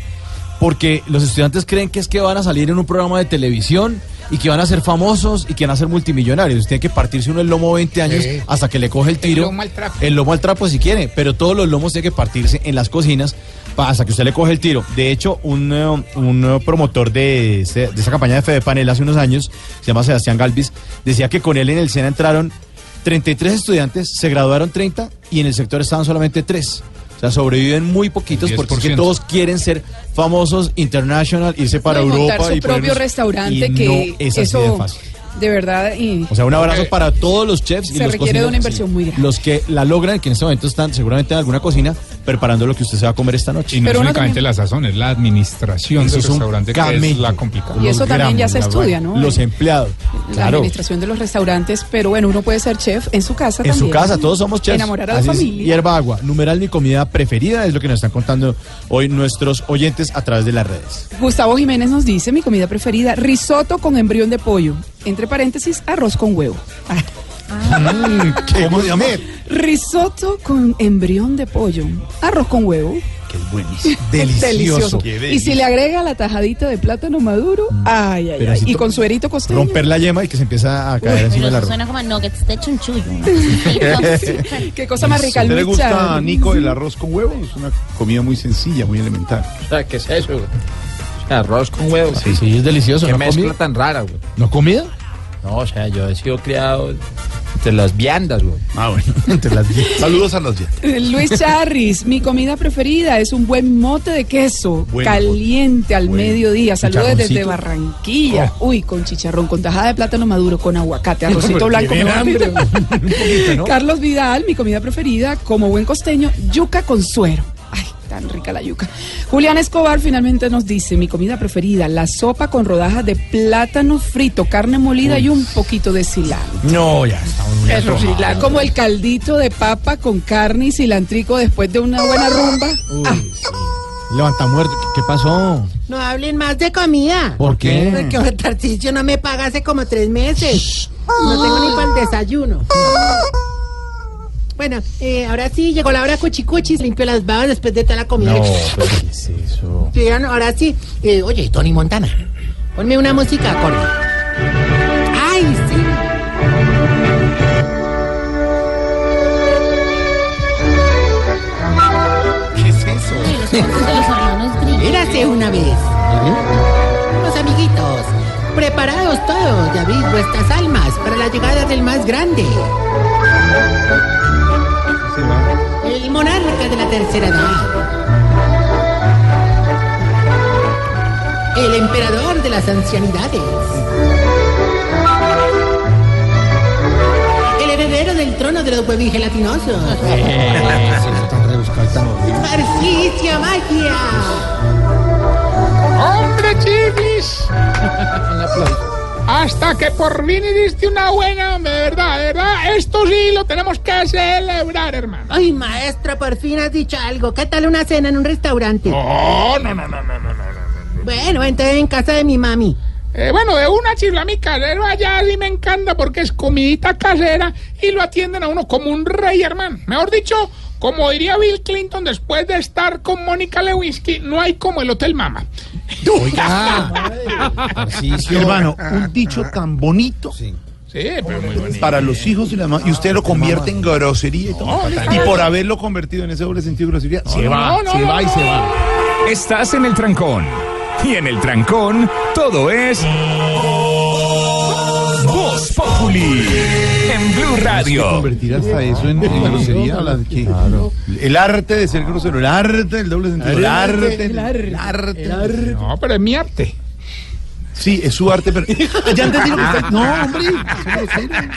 porque los estudiantes creen que es que van a salir en un programa de televisión y que van a ser famosos y que van a ser multimillonarios. Tienen que partirse uno el lomo 20 años Sí. hasta que le coge el tiro. lomo al trapo. El lomo al trapo si quiere, pero todos los lomos tienen que partirse en las cocinas hasta que usted le coge el tiro. De hecho, un, eh, un eh, promotor de, ese- de esa campaña de Fede Panel hace unos años, se llama Sebastián Galvis, decía que con él en el SENA entraron 33 estudiantes, se graduaron 30 y en el sector estaban solamente 3. O sea, sobreviven muy poquitos porque es que 10%. todos quieren ser famosos, international, irse para No, Europa. montar su y propio ponernos- restaurante y que no es así eso de fácil. de verdad y O sea, un abrazo para todos los chefs y Se los requiere de una inversión muy grande. Los que la logran, que en este momento están seguramente en alguna cocina preparando lo que usted se va a comer esta noche. Y no Pero es únicamente también- la sazón, es la administración del restaurante que es la complicada. Y eso Los también ya se estudia. ¿no? Los empleados. la Claro. administración de los restaurantes, pero bueno, uno puede ser chef en su casa En también. su casa, todos somos chefs. Enamorar a la Así es, familia. Hierba agua, numeral mi comida preferida, es lo que nos están contando hoy nuestros oyentes a través de las redes. Gustavo Jiménez nos dice, mi comida preferida, risotto con embrión de pollo. Entre paréntesis, arroz con huevo. ¿Cómo se llama? Risotto con embrión de pollo. Arroz con huevo. Que es buenísimo. Delicioso. Qué Y si le agrega la tajadita de plátano maduro, ay, ay, ay. Pedacito. Y con suerito costeño. Romper la yema y que se empieza a caer encima del Pero eso arroz. suena como a nuggets de chunchullo. Qué cosa más rica, ¿A usted le gusta, Nico, el arroz con huevo? Es una comida muy sencilla, muy elemental. ¿Qué es eso? Arroz con huevos. Sí, sí, es delicioso. Qué ¿No mezcla tan rara, güey. ¿No comida? No, o sea, yo he sido criado entre las viandas, güey. Ah, bueno. Entre las diez. Saludos a los 10. Eh, Luis Charris, mi comida preferida es un buen mote de queso caliente al mediodía. Saludos desde. Barranquilla. Oh. Uy, con chicharrón, con tajada de plátano maduro, con aguacate, arrocito blanco. hambre, un poquito, ¿no? Carlos Vidal, mi comida preferida, como buen costeño, yuca con suero. Tan rica la yuca. Julián Escobar finalmente nos dice, mi comida preferida, la sopa con rodajas de plátano frito, carne molida y un poquito de cilantro. No, ya estamos muy sí, la- como el caldito de papa con carne y cilantrico después de una buena rumba. Ah, Levanta muerto. ¿Qué pasó? No hablen más de comida. ¿Por qué? Porque Jorge Tarcisio no me paga hace como tres meses. No tengo ni para el desayuno. Bueno, eh, ahora sí, llegó la hora cuchicuchis, limpio las babas después de toda la comida. No, pero ¿qué es eso? Sí, ahora- ahora sí. Eh, oye, Tony Montana, ponme una música acorde. ¡Ay, sí! ¿Qué es eso? De los hermanos Grimm. Érase una vez. Los amiguitos, preparados todos, ya veis vuestras almas para la llegada del más grande. Monarca de la tercera edad. El emperador de las ancianidades. El heredero del trono de los huevis gelatinosos. Marcicia Magia. ¡Hombre, chiflis! Hasta que por fin hiciste una buena, de verdad, de verdad. Esto sí lo tenemos que celebrar, hermano. Ay, maestro, por fin has dicho algo. ¿Qué tal una cena en un restaurante? No, no, no, no, no, no, no. Bueno, entonces en casa de mi mami. Eh, bueno, de una chifla mi casero allá sí me encanta porque es comidita casera y lo atienden a uno como un rey, hermano. Mejor dicho, como diría Bill Clinton después de estar con Mónica Lewinsky, no hay como el Hotel Mama. Tarcisio. Hermano, un dicho tan bonito Sí, pero muy bonito. para los hijos y las mamás. Y usted lo convierte en grosería y todo. Y por haberlo convertido en ese doble sentido de grosería, se no, va, no, se no, va y no. se va. Estás en el trancón. Y en el trancón, todo es. Voz Populi. Blue Radio. Convertir hasta eso en, en grosería. la- que- El arte de ser grosero, el arte del doble sentido. El arte, el arte. No, pero es mi arte. Sí, es su arte, pero. Ya entendí lo que está. No, hombre. son groseros.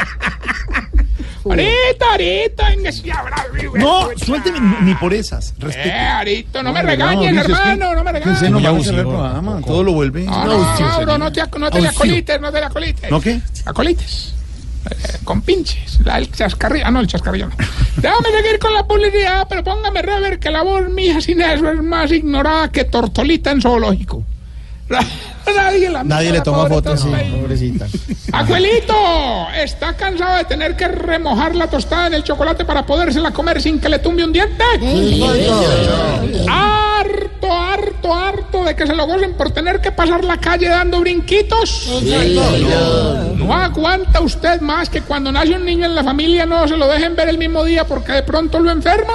Ahorita, ahorita, venga, sí, habrá. No, suélteme, ni por esas. Eh, Arito, no me Hombre, regañes, dice, es que- hermano, no me que usted regañes. no va a cerrar el programa, todo lo vuelve. No, no, Mauro, no te, no te la colites, no te la colites. ¿No qué? La colites. Eh, con pinches. La, el chascarrillo. Ah, no, el chascarrillo. Déjame seguir con la publicidad, pero póngame rever que la voz mía sin eso es más ignorada que tortolita en zoológico. Nadie la Nadie le toma fotos, sí, pobrecita. Abuelito, ¿está cansado de tener que remojar la tostada en el chocolate para podérsela comer sin que le tumbe un diente? Harto, harto, harto de que se lo gocen por tener que pasar la calle dando brinquitos. No aguanta usted más que cuando nace un niño en la familia no se lo dejen ver el mismo día porque de pronto lo enferma.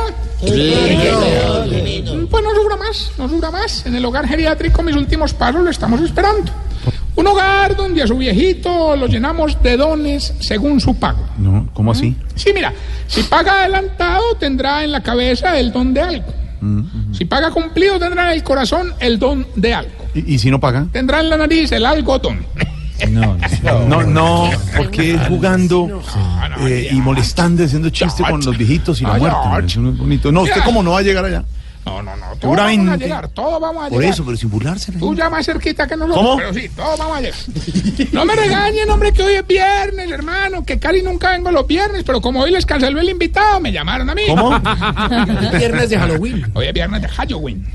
Pues no sufra más, no sufra más. En el hogar geriátrico mis últimos pasos lo estamos esperando. Un hogar donde a su viejito lo llenamos de dones según su pago. No, ¿cómo así? Sí, mira, si paga adelantado tendrá en la cabeza el don de algo. Si paga cumplido tendrá en el corazón el don de algo. ¿Y, y si no paga? Tendrá en la nariz el algodón. No, no, no, porque jugando eh, y molestando, y haciendo chiste con los viejitos y la Ay, muerte. bonito. No, usted cómo no va a llegar allá. No, no, no. Todos vamos a llegar, todos vamos a Por llegar. eso, pero sin burlarse. Tú ya más cerquita que nosotros. ¿Cómo? Pero sí, todos vamos a llegar. No me regañen, hombre, que hoy es viernes, hermano. Que casi nunca vengo los viernes, pero como hoy les canceló el invitado, me llamaron a mí. ¿Cómo? Viernes de Halloween. Hoy es viernes de Halloween.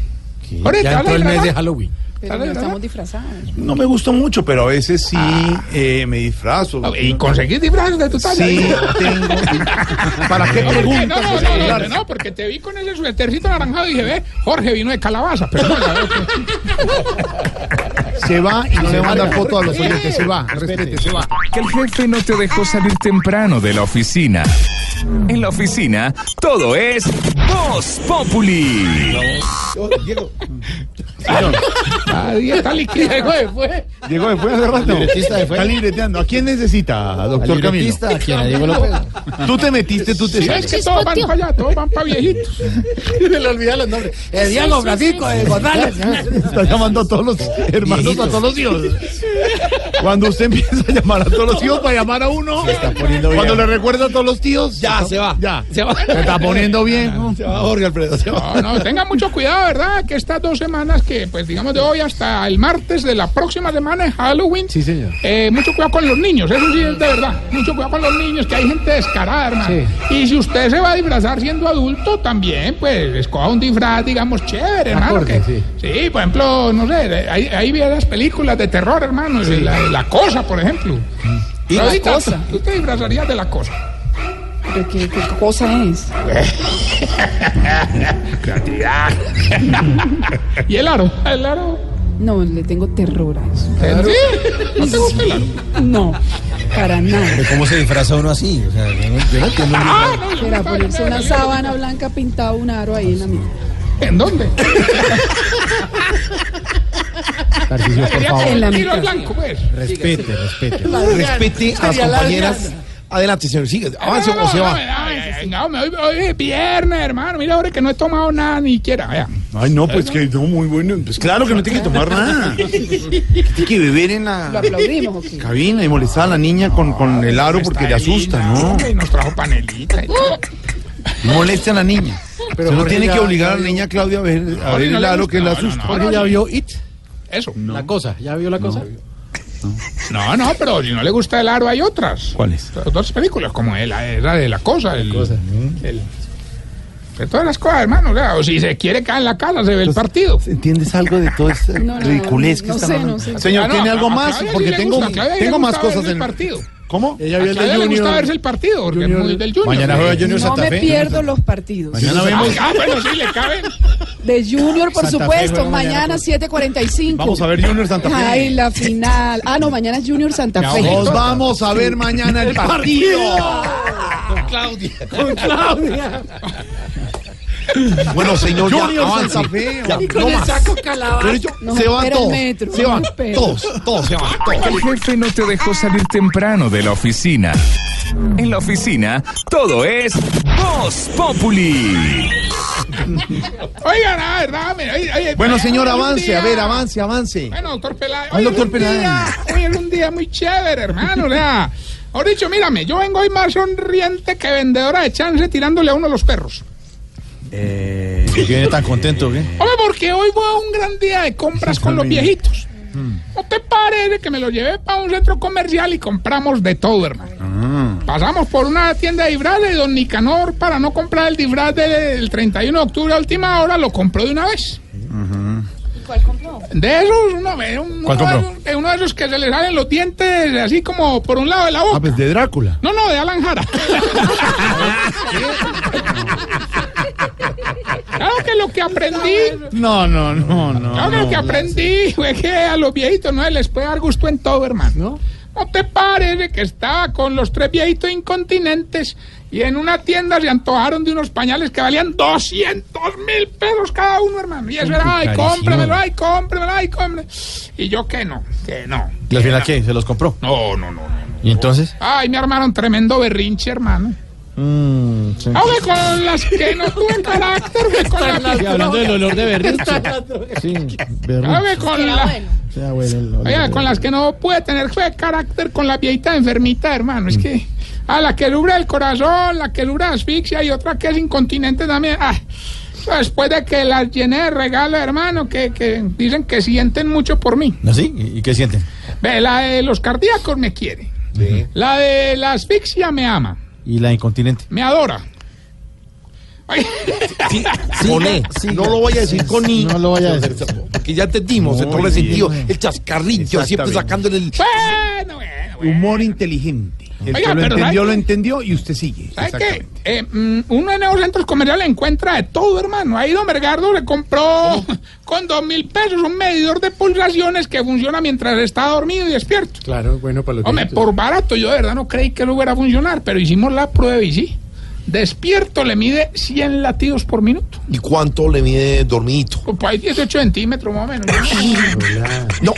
Ya entró el mes de. Halloween. Pero no estamos disfrazados. No me gustó mucho, pero a veces sí eh, me disfrazo. ¿Y conseguís disfraces de tu talla? Sí, tengo. ¿Para qué preguntas? no, no, no, no, no, porque te vi con ese suétercito naranjado y dije, ve, Jorge vino de calabaza, pero no, Se va y no le va a mandar foto a los oyentes. Se va, respete, se va. Que el jefe no te dejó salir temprano de la oficina. En la oficina, todo es Voz Populi. Llegó después. Llegó después hace rato. Está libreteando. ¿A quién necesita, doctor Camilo? ¿a quién? ¿A Diego López? Tú te metiste, tú te Sí, sales. es que todos van para allá, todos van para viejitos. Se le olvidan los nombres. El Diego Francisco de González. Está llamando a todos los hermanos, a todos los hijos. Cuando usted empieza a llamar a todos los tíos para llamar a uno, poniendo cuando bien. le recuerda a todos los tíos, Ya, se va. ya, Se va. se está poniendo bien. Se va Jorge Alfredo. Se va. No, no, tengan mucho cuidado, ¿verdad? Que estas dos semanas que, pues digamos de hoy hasta el martes de la próxima semana es Halloween. Sí, señor. Eh, mucho cuidado con los niños, eso sí es de verdad. Mucho cuidado con los niños, que hay gente descarada, hermano. Y si usted se va a disfrazar siendo adulto, también, pues, escoja un disfraz, digamos, chévere, hermano. Acorde, que- sí. sí, por ejemplo, no sé, hay, las películas de terror, hermano. La, la cosa, por ejemplo. ¿Y la cosa? Tú te disfrazarías de la cosa. ¿Pero qué, qué cosa es? Creatividad. y el aro, el aro. No, le tengo terror a eso. ¿Sí? ¿No te gusta el aro? No, para nada. ¿Pero ¿Cómo se disfraza uno así? O sea, yo no, yo no entiendo. Ah, no, yo Era ponerse una sábana blanca pintado un aro ahí en la mitad. ¿En dónde? Tarcisio, por favor. En tiro al blanco, pues. Respete, respete. Respete a las compañeras. Adelante, señor. Sigue. Avance No, o se no, va. hoy, hoy es viernes, hermano. Mira, ahora que no he tomado nada ni quiera. Ay, no, pues que no, muy bueno. Pues claro que no tiene que tomar nada. Tiene que beber en ¿Lo la cabina y molestar a la niña con, con el aro porque le asusta, ¿no? Y nos trajo panelita. y todo. No moleste a la niña. Pero Se no tiene que obligar a la niña Claudia a ver, a Jorge, ver no el aro que le No, no, asusta. no, Jorge ya vio It. Eso. La cosa. ¿Ya vio la cosa? No, no, pero si no le gusta el aro, hay otras. ¿Cuáles? Otras películas, como la, la de la cosa. El, el- de todas las cosas, hermano. O, sea, o si se quiere caer en la casa, se ve el partido. ¿Entiendes algo de toda esta No, no, ridiculez que no están sé, hablando? no sé. Señor, Ah, no, ¿tiene algo más? Porque tengo, tengo más cosas verse en el partido. ¿Cómo? Ella A vio el de Claudia le gusta verse el partido, porque Junior- es muy del Junior. Mañana juega Junior No Santa me Fe. pierdo los partidos. Mañana vemos. Ah, bueno, sí, le caben. De Junior, por Santa Fe supuesto. juega mañana Mañana con- 7.45. Vamos a ver Junior Santa Fe. Ay, la final. Ah, no, mañana es Junior Santa Fe. Nos vamos a ver mañana el partido. Con Claudia. Con Claudia. Bueno, señor, ya Junior avance. Santa Fe. Ya, Y con no el más. saco calabaza. Pero yo- Nos se van espera el todos. metro, se nos van espera. todos. Todos se van. Todos. El jefe no te dejó salir temprano de la oficina. En la oficina, todo es Voz Populi. Oigan, la verdad, mira, oye, oye, Bueno, señor, un avance, día- a ver, avance, avance. Bueno, doctor Peláez, doctor es un día, Peláez. hoy es un día muy chévere, hermano. O sea, Mejor dicho, mírame, yo vengo hoy más sonriente que vendedora de chance tirándole a uno de los perros. Eh, ¿Por qué viene tan contento? ¿qué? Hombre, porque hoy fue un gran día de compras con los viejitos. ¿No te parece que me lo llevé para un centro comercial y compramos de todo, hermano? Pasamos por una tienda de disfraces y don Nicanor, para no comprar el disfraz del 31 de octubre a última hora, lo compró de una vez. ¿Cuál compró? De esos, uno, eh, un- ¿Cuál uno, de eh, uno de esos que se le salen los dientes así como por un lado de la boca. Ah, pues de Drácula. No, no, de Alan Jara. claro que lo que aprendí, No, no, no, no. claro que lo que aprendí fue que a los viejitos no les puede dar gusto en todo, hermano. ¿No? te parece que estaba con los tres viejitos incontinentes y en una tienda se antojaron de unos pañales que valían 200 mil pesos cada uno, hermano? Y eso era, ay, Carísimo. cómpremelo, ay, cómpremelo, ay, cómpremelo. Y yo que no, que no. ¿Y al final qué? ¿Se los compró? No, no, no. ¿Y entonces? Ay, me armaron tremendo berrinche, hermano. Mm, sí. Con las que no tuve carácter, fue con la Sí, hablando del olor de berrinche. Sí, Aunque con la... Abuelo, el olor Oiga, con las que no pude tener fue carácter con la viejita enfermita, hermano. Es que a la que dura el corazón, la que dura asfixia y otra que es incontinente también. Ah, después de que las llené de regalos, hermano, que, que dicen que sienten mucho por mí. ¿No sí? ¿Y qué sienten? Ve, la de los cardíacos me quiere. La de la asfixia me ama, ¿Y la incontinente? me adora. Con E. no lo voy a decir con I. No lo vaya a decir. Porque ya entendimos, el Muy doble sentido. El chascarrillo, siempre sacándole el. bueno, bueno, bueno. Humor inteligente. El Oiga, que lo entendió, ¿sabe lo entendió y usted sigue. ¿Sabes qué? Exactamente. Eh, mm, uno en esos centros comerciales encuentra de todo, hermano. Ahí don Bergardo le compró con dos mil pesos un medidor de pulsaciones que funciona mientras está dormido y despierto. Claro, bueno para los Hombre, por barato, yo de verdad no creí que lo fuera a funcionar, pero hicimos la prueba y sí. Despierto le mide 100 latidos por minuto. ¿Y cuánto le mide dormidito? Pues ahí 18 centímetros más o menos. No.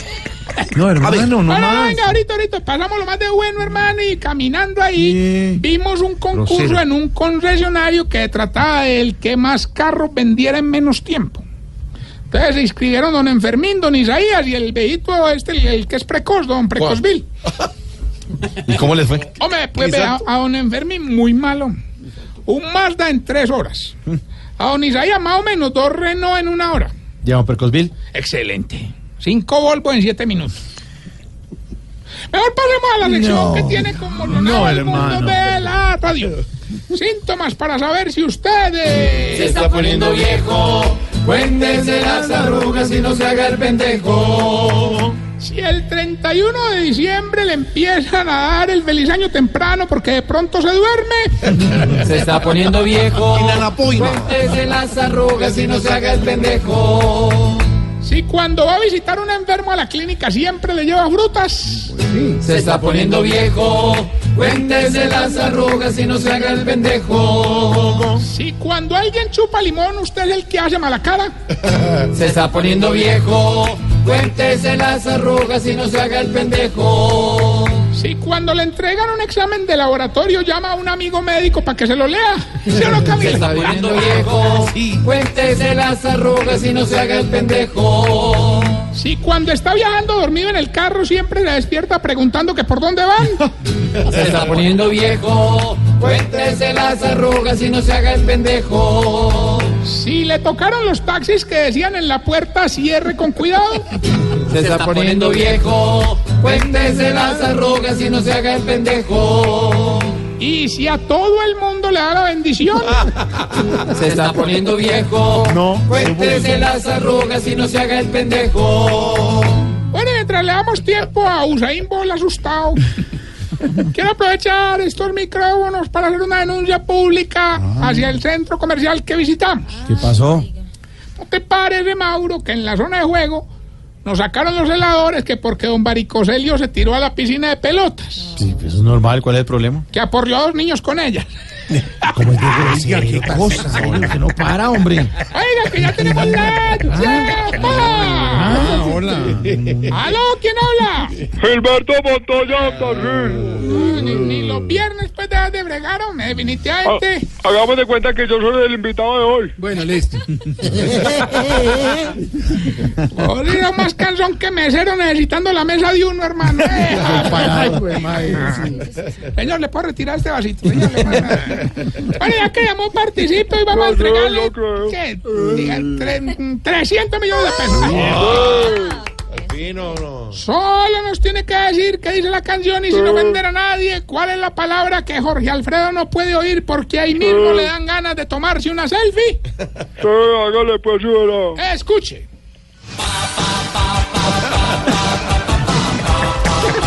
No, hermano, no bueno, más. venga, ahorita, ahorita, pasamos lo más de bueno, hermano, y caminando ahí, vimos un concurso en un concesionario que trataba del que más carros vendiera en menos tiempo. Entonces se inscribieron don Enfermín, don Isaías y el viejito este, el, el que es precoz, don Precozville. ¿Y cómo les fue? Hombre, pues ve a, a don Enfermín muy malo. Un Mazda en tres horas. A don Isaías más o menos dos Renault en una hora. ¿Llevan Percosville? Excelente. Cinco Volvo en siete minutos. Mejor pasemos a la sección No. que tiene como No, el mundo hermano. de la radio. Síntomas para saber si ustedes... Se está poniendo viejo. Cuéntese las arrugas y no se haga el pendejo. Si el 31 de diciembre le empiezan a dar el feliz año temprano porque de pronto se duerme. Se está poniendo viejo. Cuéntese las arrugas y no se haga el pendejo. Si cuando va a visitar un enfermo a la clínica siempre le lleva frutas. Se está poniendo viejo. Cuéntese las arrugas y no se haga el pendejo. Si cuando alguien chupa limón usted es el que hace mala cara. Se está poniendo viejo. Cuéntese las arrugas y no se haga el pendejo. Si cuando le entregan un examen de laboratorio llama a un amigo médico para que se lo lea. ¿Sí o no, Se está poniendo viejo. Cuéntese las arrugas y no se haga el pendejo. Si cuando está viajando dormido en el carro siempre le despierta preguntando que por dónde van. Se está poniendo viejo. Cuéntese las arrugas y no se haga el pendejo. Si le tocaron los taxis que decían en la puerta cierre con cuidado. Se está poniendo viejo. Cuéntese las arrugas y no se haga el pendejo. Y si a todo el mundo le da la bendición. Se está poniendo viejo. No. Cuéntese las arrugas y no se haga el pendejo. Bueno, mientras le damos tiempo a Usain Bolt asustado. Quiero aprovechar estos micrófonos para hacer una denuncia pública hacia el centro comercial que visitamos. ¿Qué pasó? ¿No te parece, Mauro, que en la zona de juego nos sacaron los heladores que porque don Baricoselio se tiró a la piscina de pelotas? Sí, pues es normal. ¿Cuál es el problema? Que aporreó a dos niños con ella. ¿Cómo es de grosero? ¿Qué cosa? Que no para, hombre. Oiga, que ya tenemos la chapa. hola. ¿Aló? ¿Quién habla? Gilberto Montoya Tarril. Ni, ni los viernes pues dejas de bregar, hombre, definitivamente. Hagamos de cuenta que yo soy el invitado de hoy. Bueno, listo. Olido más cansón que mesero necesitando la mesa de uno, hermano. Eh, Ay, güey, madre, Señor, ¿le puedo retirar este vasito? Señor, le puedo- Bueno, ya que llamó, participo y vamos a entregarle ¿qué? Diga, tre- 300 millones de pesos. Fin, no, no. Solo nos tiene que decir qué dice la canción y sin ofender a nadie, cuál es la palabra que Jorge Alfredo no puede oír porque ahí mismo le dan ganas de tomarse una selfie. Sí, hágale pues. Escuche.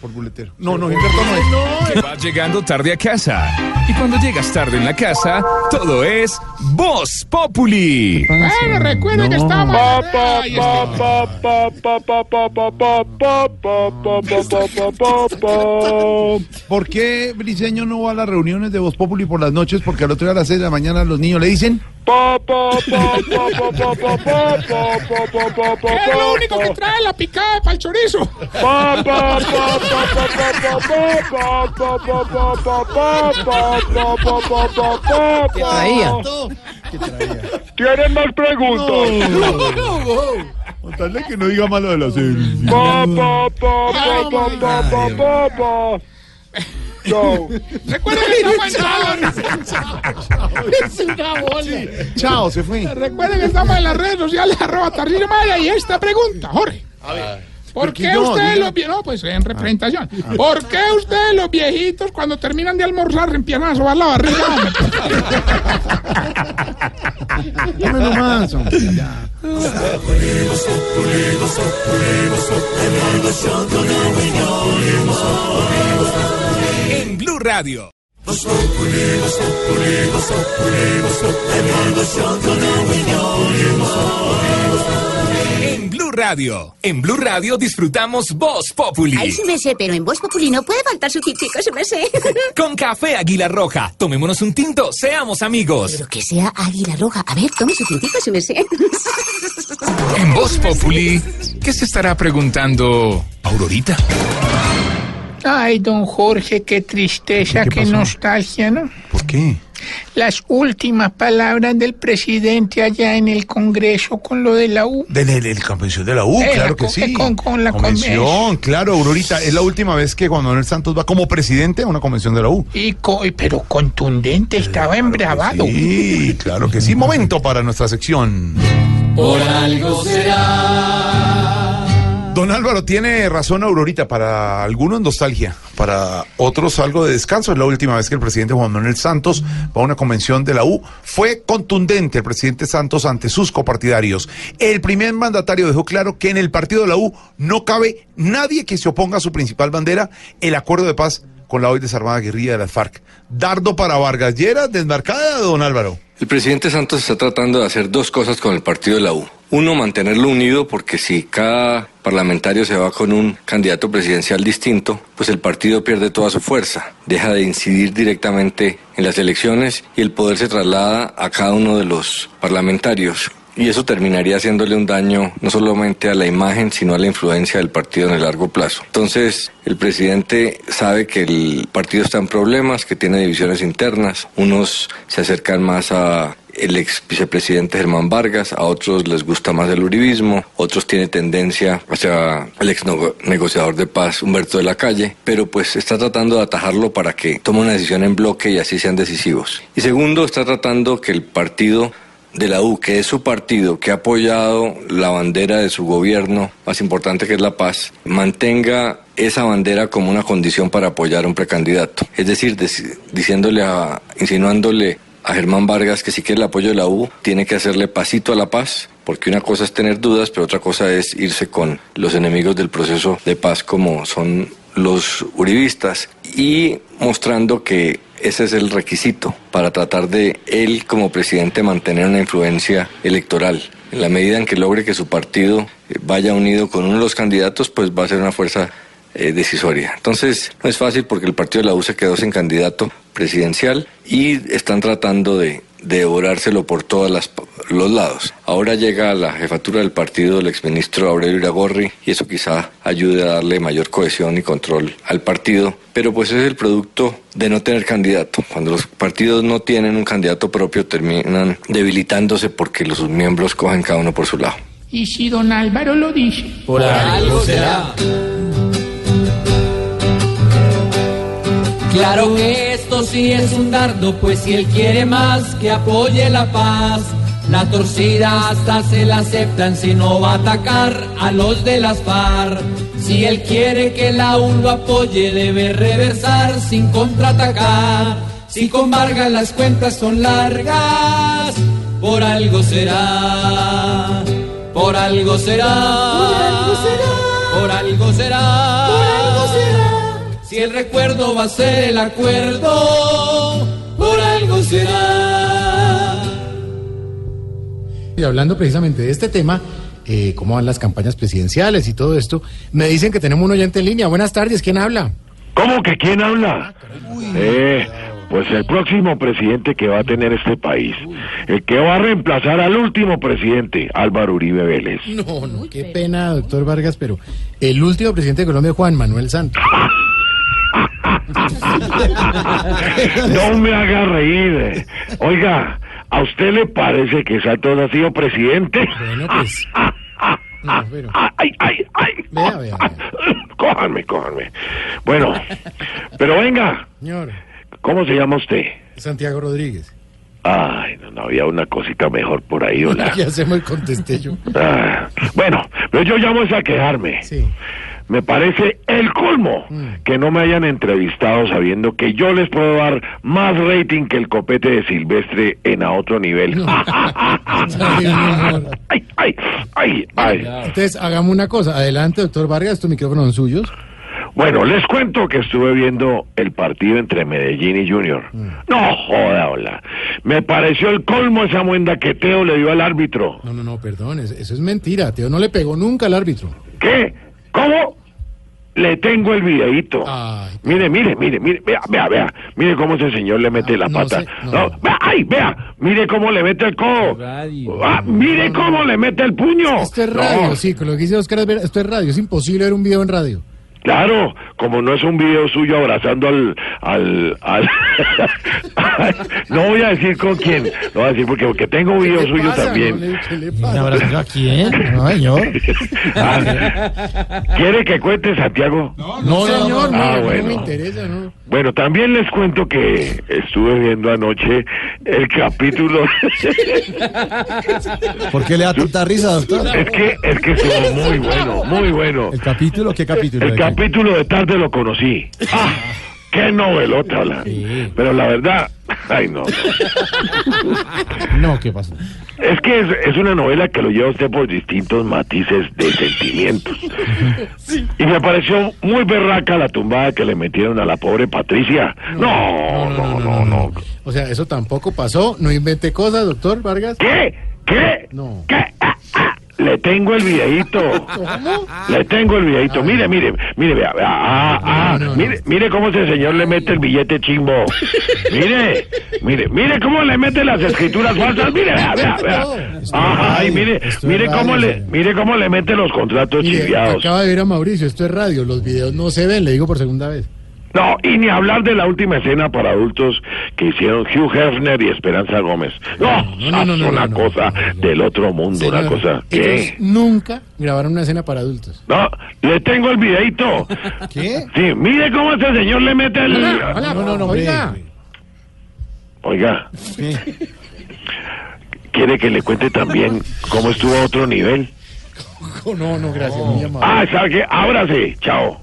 por boletero. No, no, Gilberto no es. Que vas llegando tarde a casa. Y cuando llegas tarde en la casa, todo es Voz Populi. ¡Eh, recuerden que estamos! ¿Por qué Briseño no va a las reuniones de Voz Populi por las noches? Porque al otro día a las 6 de la mañana los niños le dicen... Es lo único que trae la picada para el chorizo? ¿Qué traía? ¿Qué ¿Tienen más preguntas? No, no, no. Contarle que no diga malo de la serie. Chao. Chao. Se fue. Recuerden que estamos en las redes sociales arroba Maya y esta pregunta, Jorge. ¿Por qué ustedes Diga. los viejitos, no, pues en representación, ¿por qué ustedes los viejitos cuando terminan de almorzar empiezan a sobar la barriga? Dame nomás. En Blue Radio. En Blue Radio. En Blue Radio disfrutamos Voz Populi. Ay, sí me sé, pero en Voz Populi no puede faltar su tintico, sí me sé. Con café Águila Roja. Tomémonos un tinto, seamos amigos. Pero que sea águila roja. A ver, tome su tintico, sí me sé. En Voz Populi, ¿qué se estará preguntando Aurorita? Ay, don Jorge, qué tristeza, qué, nostalgia, ¿no? ¿Por qué? Las últimas palabras del presidente allá en el Congreso con lo de la U. De la, la convención de la U, Eh, claro la que sí. con- con la convención, claro, Aurorita. Es la última vez que Juan Manuel Santos va como presidente a una convención de la U. Y co- pero contundente, estaba embravado. Sí, claro que sí. Momento para nuestra sección. Por algo será. Don Álvaro tiene razón, Aurorita. Para algunos nostalgia, para otros algo de descanso. Es la última vez que el presidente Juan Manuel Santos va a una convención de la U. Fue contundente el presidente Santos ante sus copartidarios. El primer mandatario dejó claro que en el partido de la U no cabe nadie que se oponga a su principal bandera, el acuerdo de paz con la hoy desarmada guerrilla de las FARC. Dardo para Vargas Lleras, desmarcada, don Álvaro. El presidente Santos está tratando de hacer dos cosas con el partido de la U. Uno, mantenerlo unido porque si cada parlamentario se va con un candidato presidencial distinto, pues el partido pierde toda su fuerza, deja de incidir directamente en las elecciones y el poder se traslada a cada uno de los parlamentarios. Y eso terminaría haciéndole un daño no solamente a la imagen, sino a la influencia del partido en el largo plazo. Entonces, el presidente sabe que el partido está en problemas, que tiene divisiones internas. Unos se acercan más a el ex vicepresidente Germán Vargas, a otros les gusta más el uribismo, otros tiene tendencia hacia el ex nego- negociador de paz Humberto de la Calle, pero pues está tratando de atajarlo para que tome una decisión en bloque y así sean decisivos. Y segundo, está tratando que el partido de la U, que es su partido, que ha apoyado la bandera de su gobierno, más importante que es la paz, mantenga esa bandera como una condición para apoyar a un precandidato. Es decir, deci- diciéndole a, insinuándole a Germán Vargas que si quiere el apoyo de la U, tiene que hacerle pasito a la paz, porque una cosa es tener dudas, pero otra cosa es irse con los enemigos del proceso de paz como son los uribistas y mostrando que ese es el requisito para tratar de él como presidente mantener una influencia electoral. En la medida en que logre que su partido eh, vaya unido con uno de los candidatos, pues va a ser una fuerza eh, decisoria. Entonces, no es fácil porque el partido de la U se quedó sin candidato presidencial y están tratando de, de devorárselo por todos los lados. Ahora llega a la jefatura del partido el exministro Aurelio Iragorri y eso quizá ayude a darle mayor cohesión y control al partido, pero pues es el producto de no tener candidato. Cuando los partidos no tienen un candidato propio terminan debilitándose porque los sus miembros cogen cada uno por su lado. Y si don Álvaro lo dice. Por algo será. Claro que esto sí es un dardo, pues si él quiere más, que apoye la paz. La torcida hasta se la aceptan si no va a atacar a los de las FARC. Si él quiere que la UN lo apoye, debe reversar sin contraatacar. Si con Vargas las cuentas son largas, por algo será, por algo será, por algo será, por algo será. Si el recuerdo va a ser el acuerdo, por algo será. Y hablando precisamente de este tema, eh, cómo van las campañas presidenciales y todo esto, me dicen que tenemos un oyente en línea. Buenas tardes, ¿quién habla? ¿Cómo que quién habla? Eh, pues el próximo presidente que va a tener este país, el que va a reemplazar al último presidente, Álvaro Uribe Vélez. No, no, qué pena, doctor Vargas, pero el último presidente de Colombia, Juan Manuel Santos. No me haga reír. Oiga, ¿a usted le parece que Santos ha sido presidente? Bueno, pues. No, pero... Ay, ay, ay. Vea, vea, Cójanme, cójanme. Bueno, pero venga, Señor, ¿cómo se llama usted? Santiago Rodríguez. Ay, no, no había una cosita mejor por ahí, hola. Ya se me contesté yo. Ah, bueno, pero yo llamo es a quejarme. Sí. Me parece el colmo que no me hayan entrevistado sabiendo que yo les puedo dar más rating que el copete de Silvestre en a otro nivel. ay, ay, ay, ay. Entonces, hagamos una cosa. Adelante, doctor Vargas, estos micrófonos son suyos. Bueno, les cuento que estuve viendo el partido entre Medellín y Junior. No joda, hola. Me pareció el colmo esa muenda que Teo le dio al árbitro. No, no, no, perdón, es- eso es mentira. Teo no le pegó nunca al árbitro. ¿Qué? ¿Cómo? Le tengo el videíto. Mire, mire, mire, mire, vea, vea, vea. Mire cómo ese señor le mete la pata. No, vea, ay, vea, mire cómo le mete el codo. Ah, mire cómo le mete el puño. Esto es radio, No, sí, con lo que dice Oscar, esto es radio. Es imposible ver un video en radio. Claro, como no es un video suyo abrazando al, al, al- no voy a decir con quién, no voy a decir porque, porque tengo video suyo también. ¿Abrazando a quién? No, señor. Ah, ¿Quiere que cuente Santiago? No, no, señor, no, Ah, no bueno. me interesa, ¿no? Bueno, también les cuento que estuve viendo anoche el capítulo. ¿Por qué le da tanta risa, doctor? es que es que estuvo muy bueno, muy bueno. ¿El capítulo? ¿Qué capítulo? El ¿De qué? capítulo de tarde lo conocí. ¡Ah! ¡Qué novelota! la- Pero la verdad, ay no. No, ¿qué pasó? Es que es, es una novela que lo lleva usted por distintos matices de sentimientos. Y me pareció muy berraca la tumbada que le metieron a la pobre Patricia. No, no, no, no. O sea, eso tampoco pasó. No inventé cosas, doctor Vargas. ¿Qué? ¿Qué? No. ¿Qué? Ah, ah, Le tengo el videíto. Le tengo el videíto. Mire, mire, mire, vea, vea. Ah, ah, mire, mire cómo ese señor le mete el billete chimbo. Mire, mire, mire cómo le mete las escrituras falsas. Mire, vea, vea, vea. Ay, mire, mire cómo le, mire cómo le mete los contratos chiviados. acaba de ver a Mauricio, esto es radio, los videos no se ven, le digo por segunda vez. No, y ni hablar de la última escena para adultos que hicieron Hugh Hefner y Esperanza Gómez. No, no, no, no, una cosa del otro mundo, una cosa. Ellos nunca grabaron una escena para adultos. No, le tengo el videito. ¿Qué? Sí, mire cómo ese señor le mete el... Hola, no, no, no, oiga. Oiga, ¿quiere que le cuente también cómo estuvo a otro nivel? No, no, gracias. Ah, ¿sabe qué? Ábrase, chao.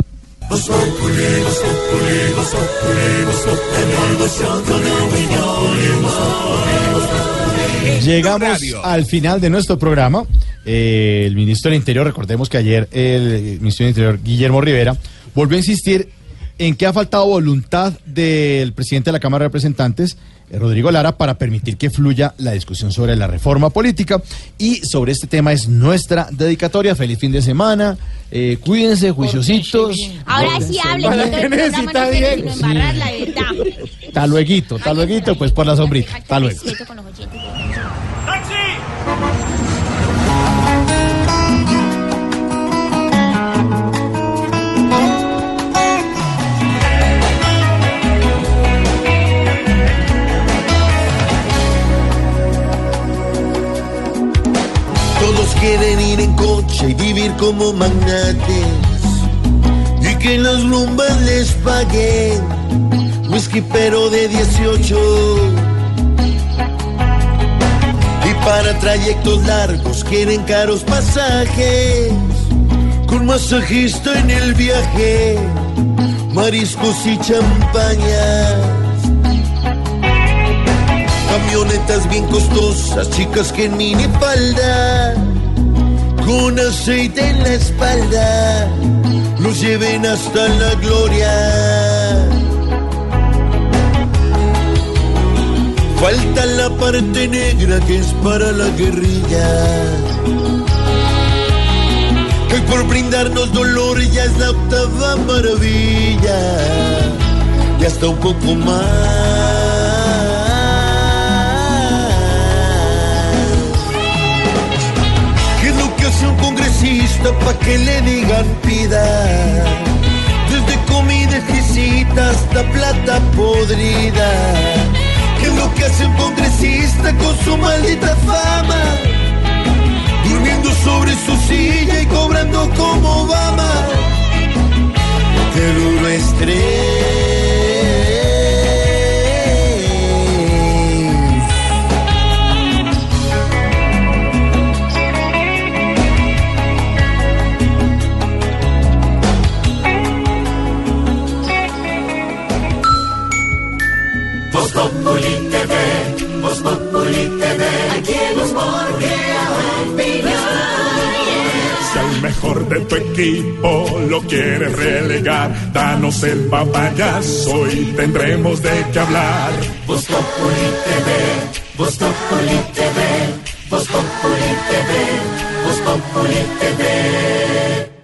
Llegamos al final de nuestro programa. Eh, el ministro del Interior, recordemos que ayer el ministro del Interior, Guillermo Rivera, volvió a insistir en qué ha faltado voluntad del presidente de la Cámara de Representantes, Rodrigo Lara, para permitir que fluya la discusión sobre la reforma política. Y sobre este tema es nuestra dedicatoria. Feliz fin de semana. Eh, cuídense, juiciositos. Ahora sí hable, Para que necesita Diego. luego, hasta luego, pues por la sombrita. Hasta luego. Respeto quieren ir en coche y vivir como magnates. Y que las rumbas les paguen whisky pero de 18 y para trayectos largos quieren caros pasajes. Con masajista en el viaje mariscos y champañas. Camionetas bien costosas, chicas que en minifalda, con aceite en la espalda, los lleven hasta la gloria. Falta la parte negra que es para la guerrilla. Que por brindarnos dolor ya es la octava maravilla. Y hasta un poco más. Para que le digan pida? Desde comida exquisita hasta plata podrida. ¿Qué es lo que hace un congresista con su maldita fama? Durmiendo sobre su silla y cobrando como Obama. Qué duro estrés. Populi TV, Voz Populi TV, aquí en Voz Si al mejor de tu equipo lo quieres relegar, danos el papayazo y tendremos de qué hablar. Voz Populi TV, Voz Populi TV, Voz Populi TV, Voz Populi TV.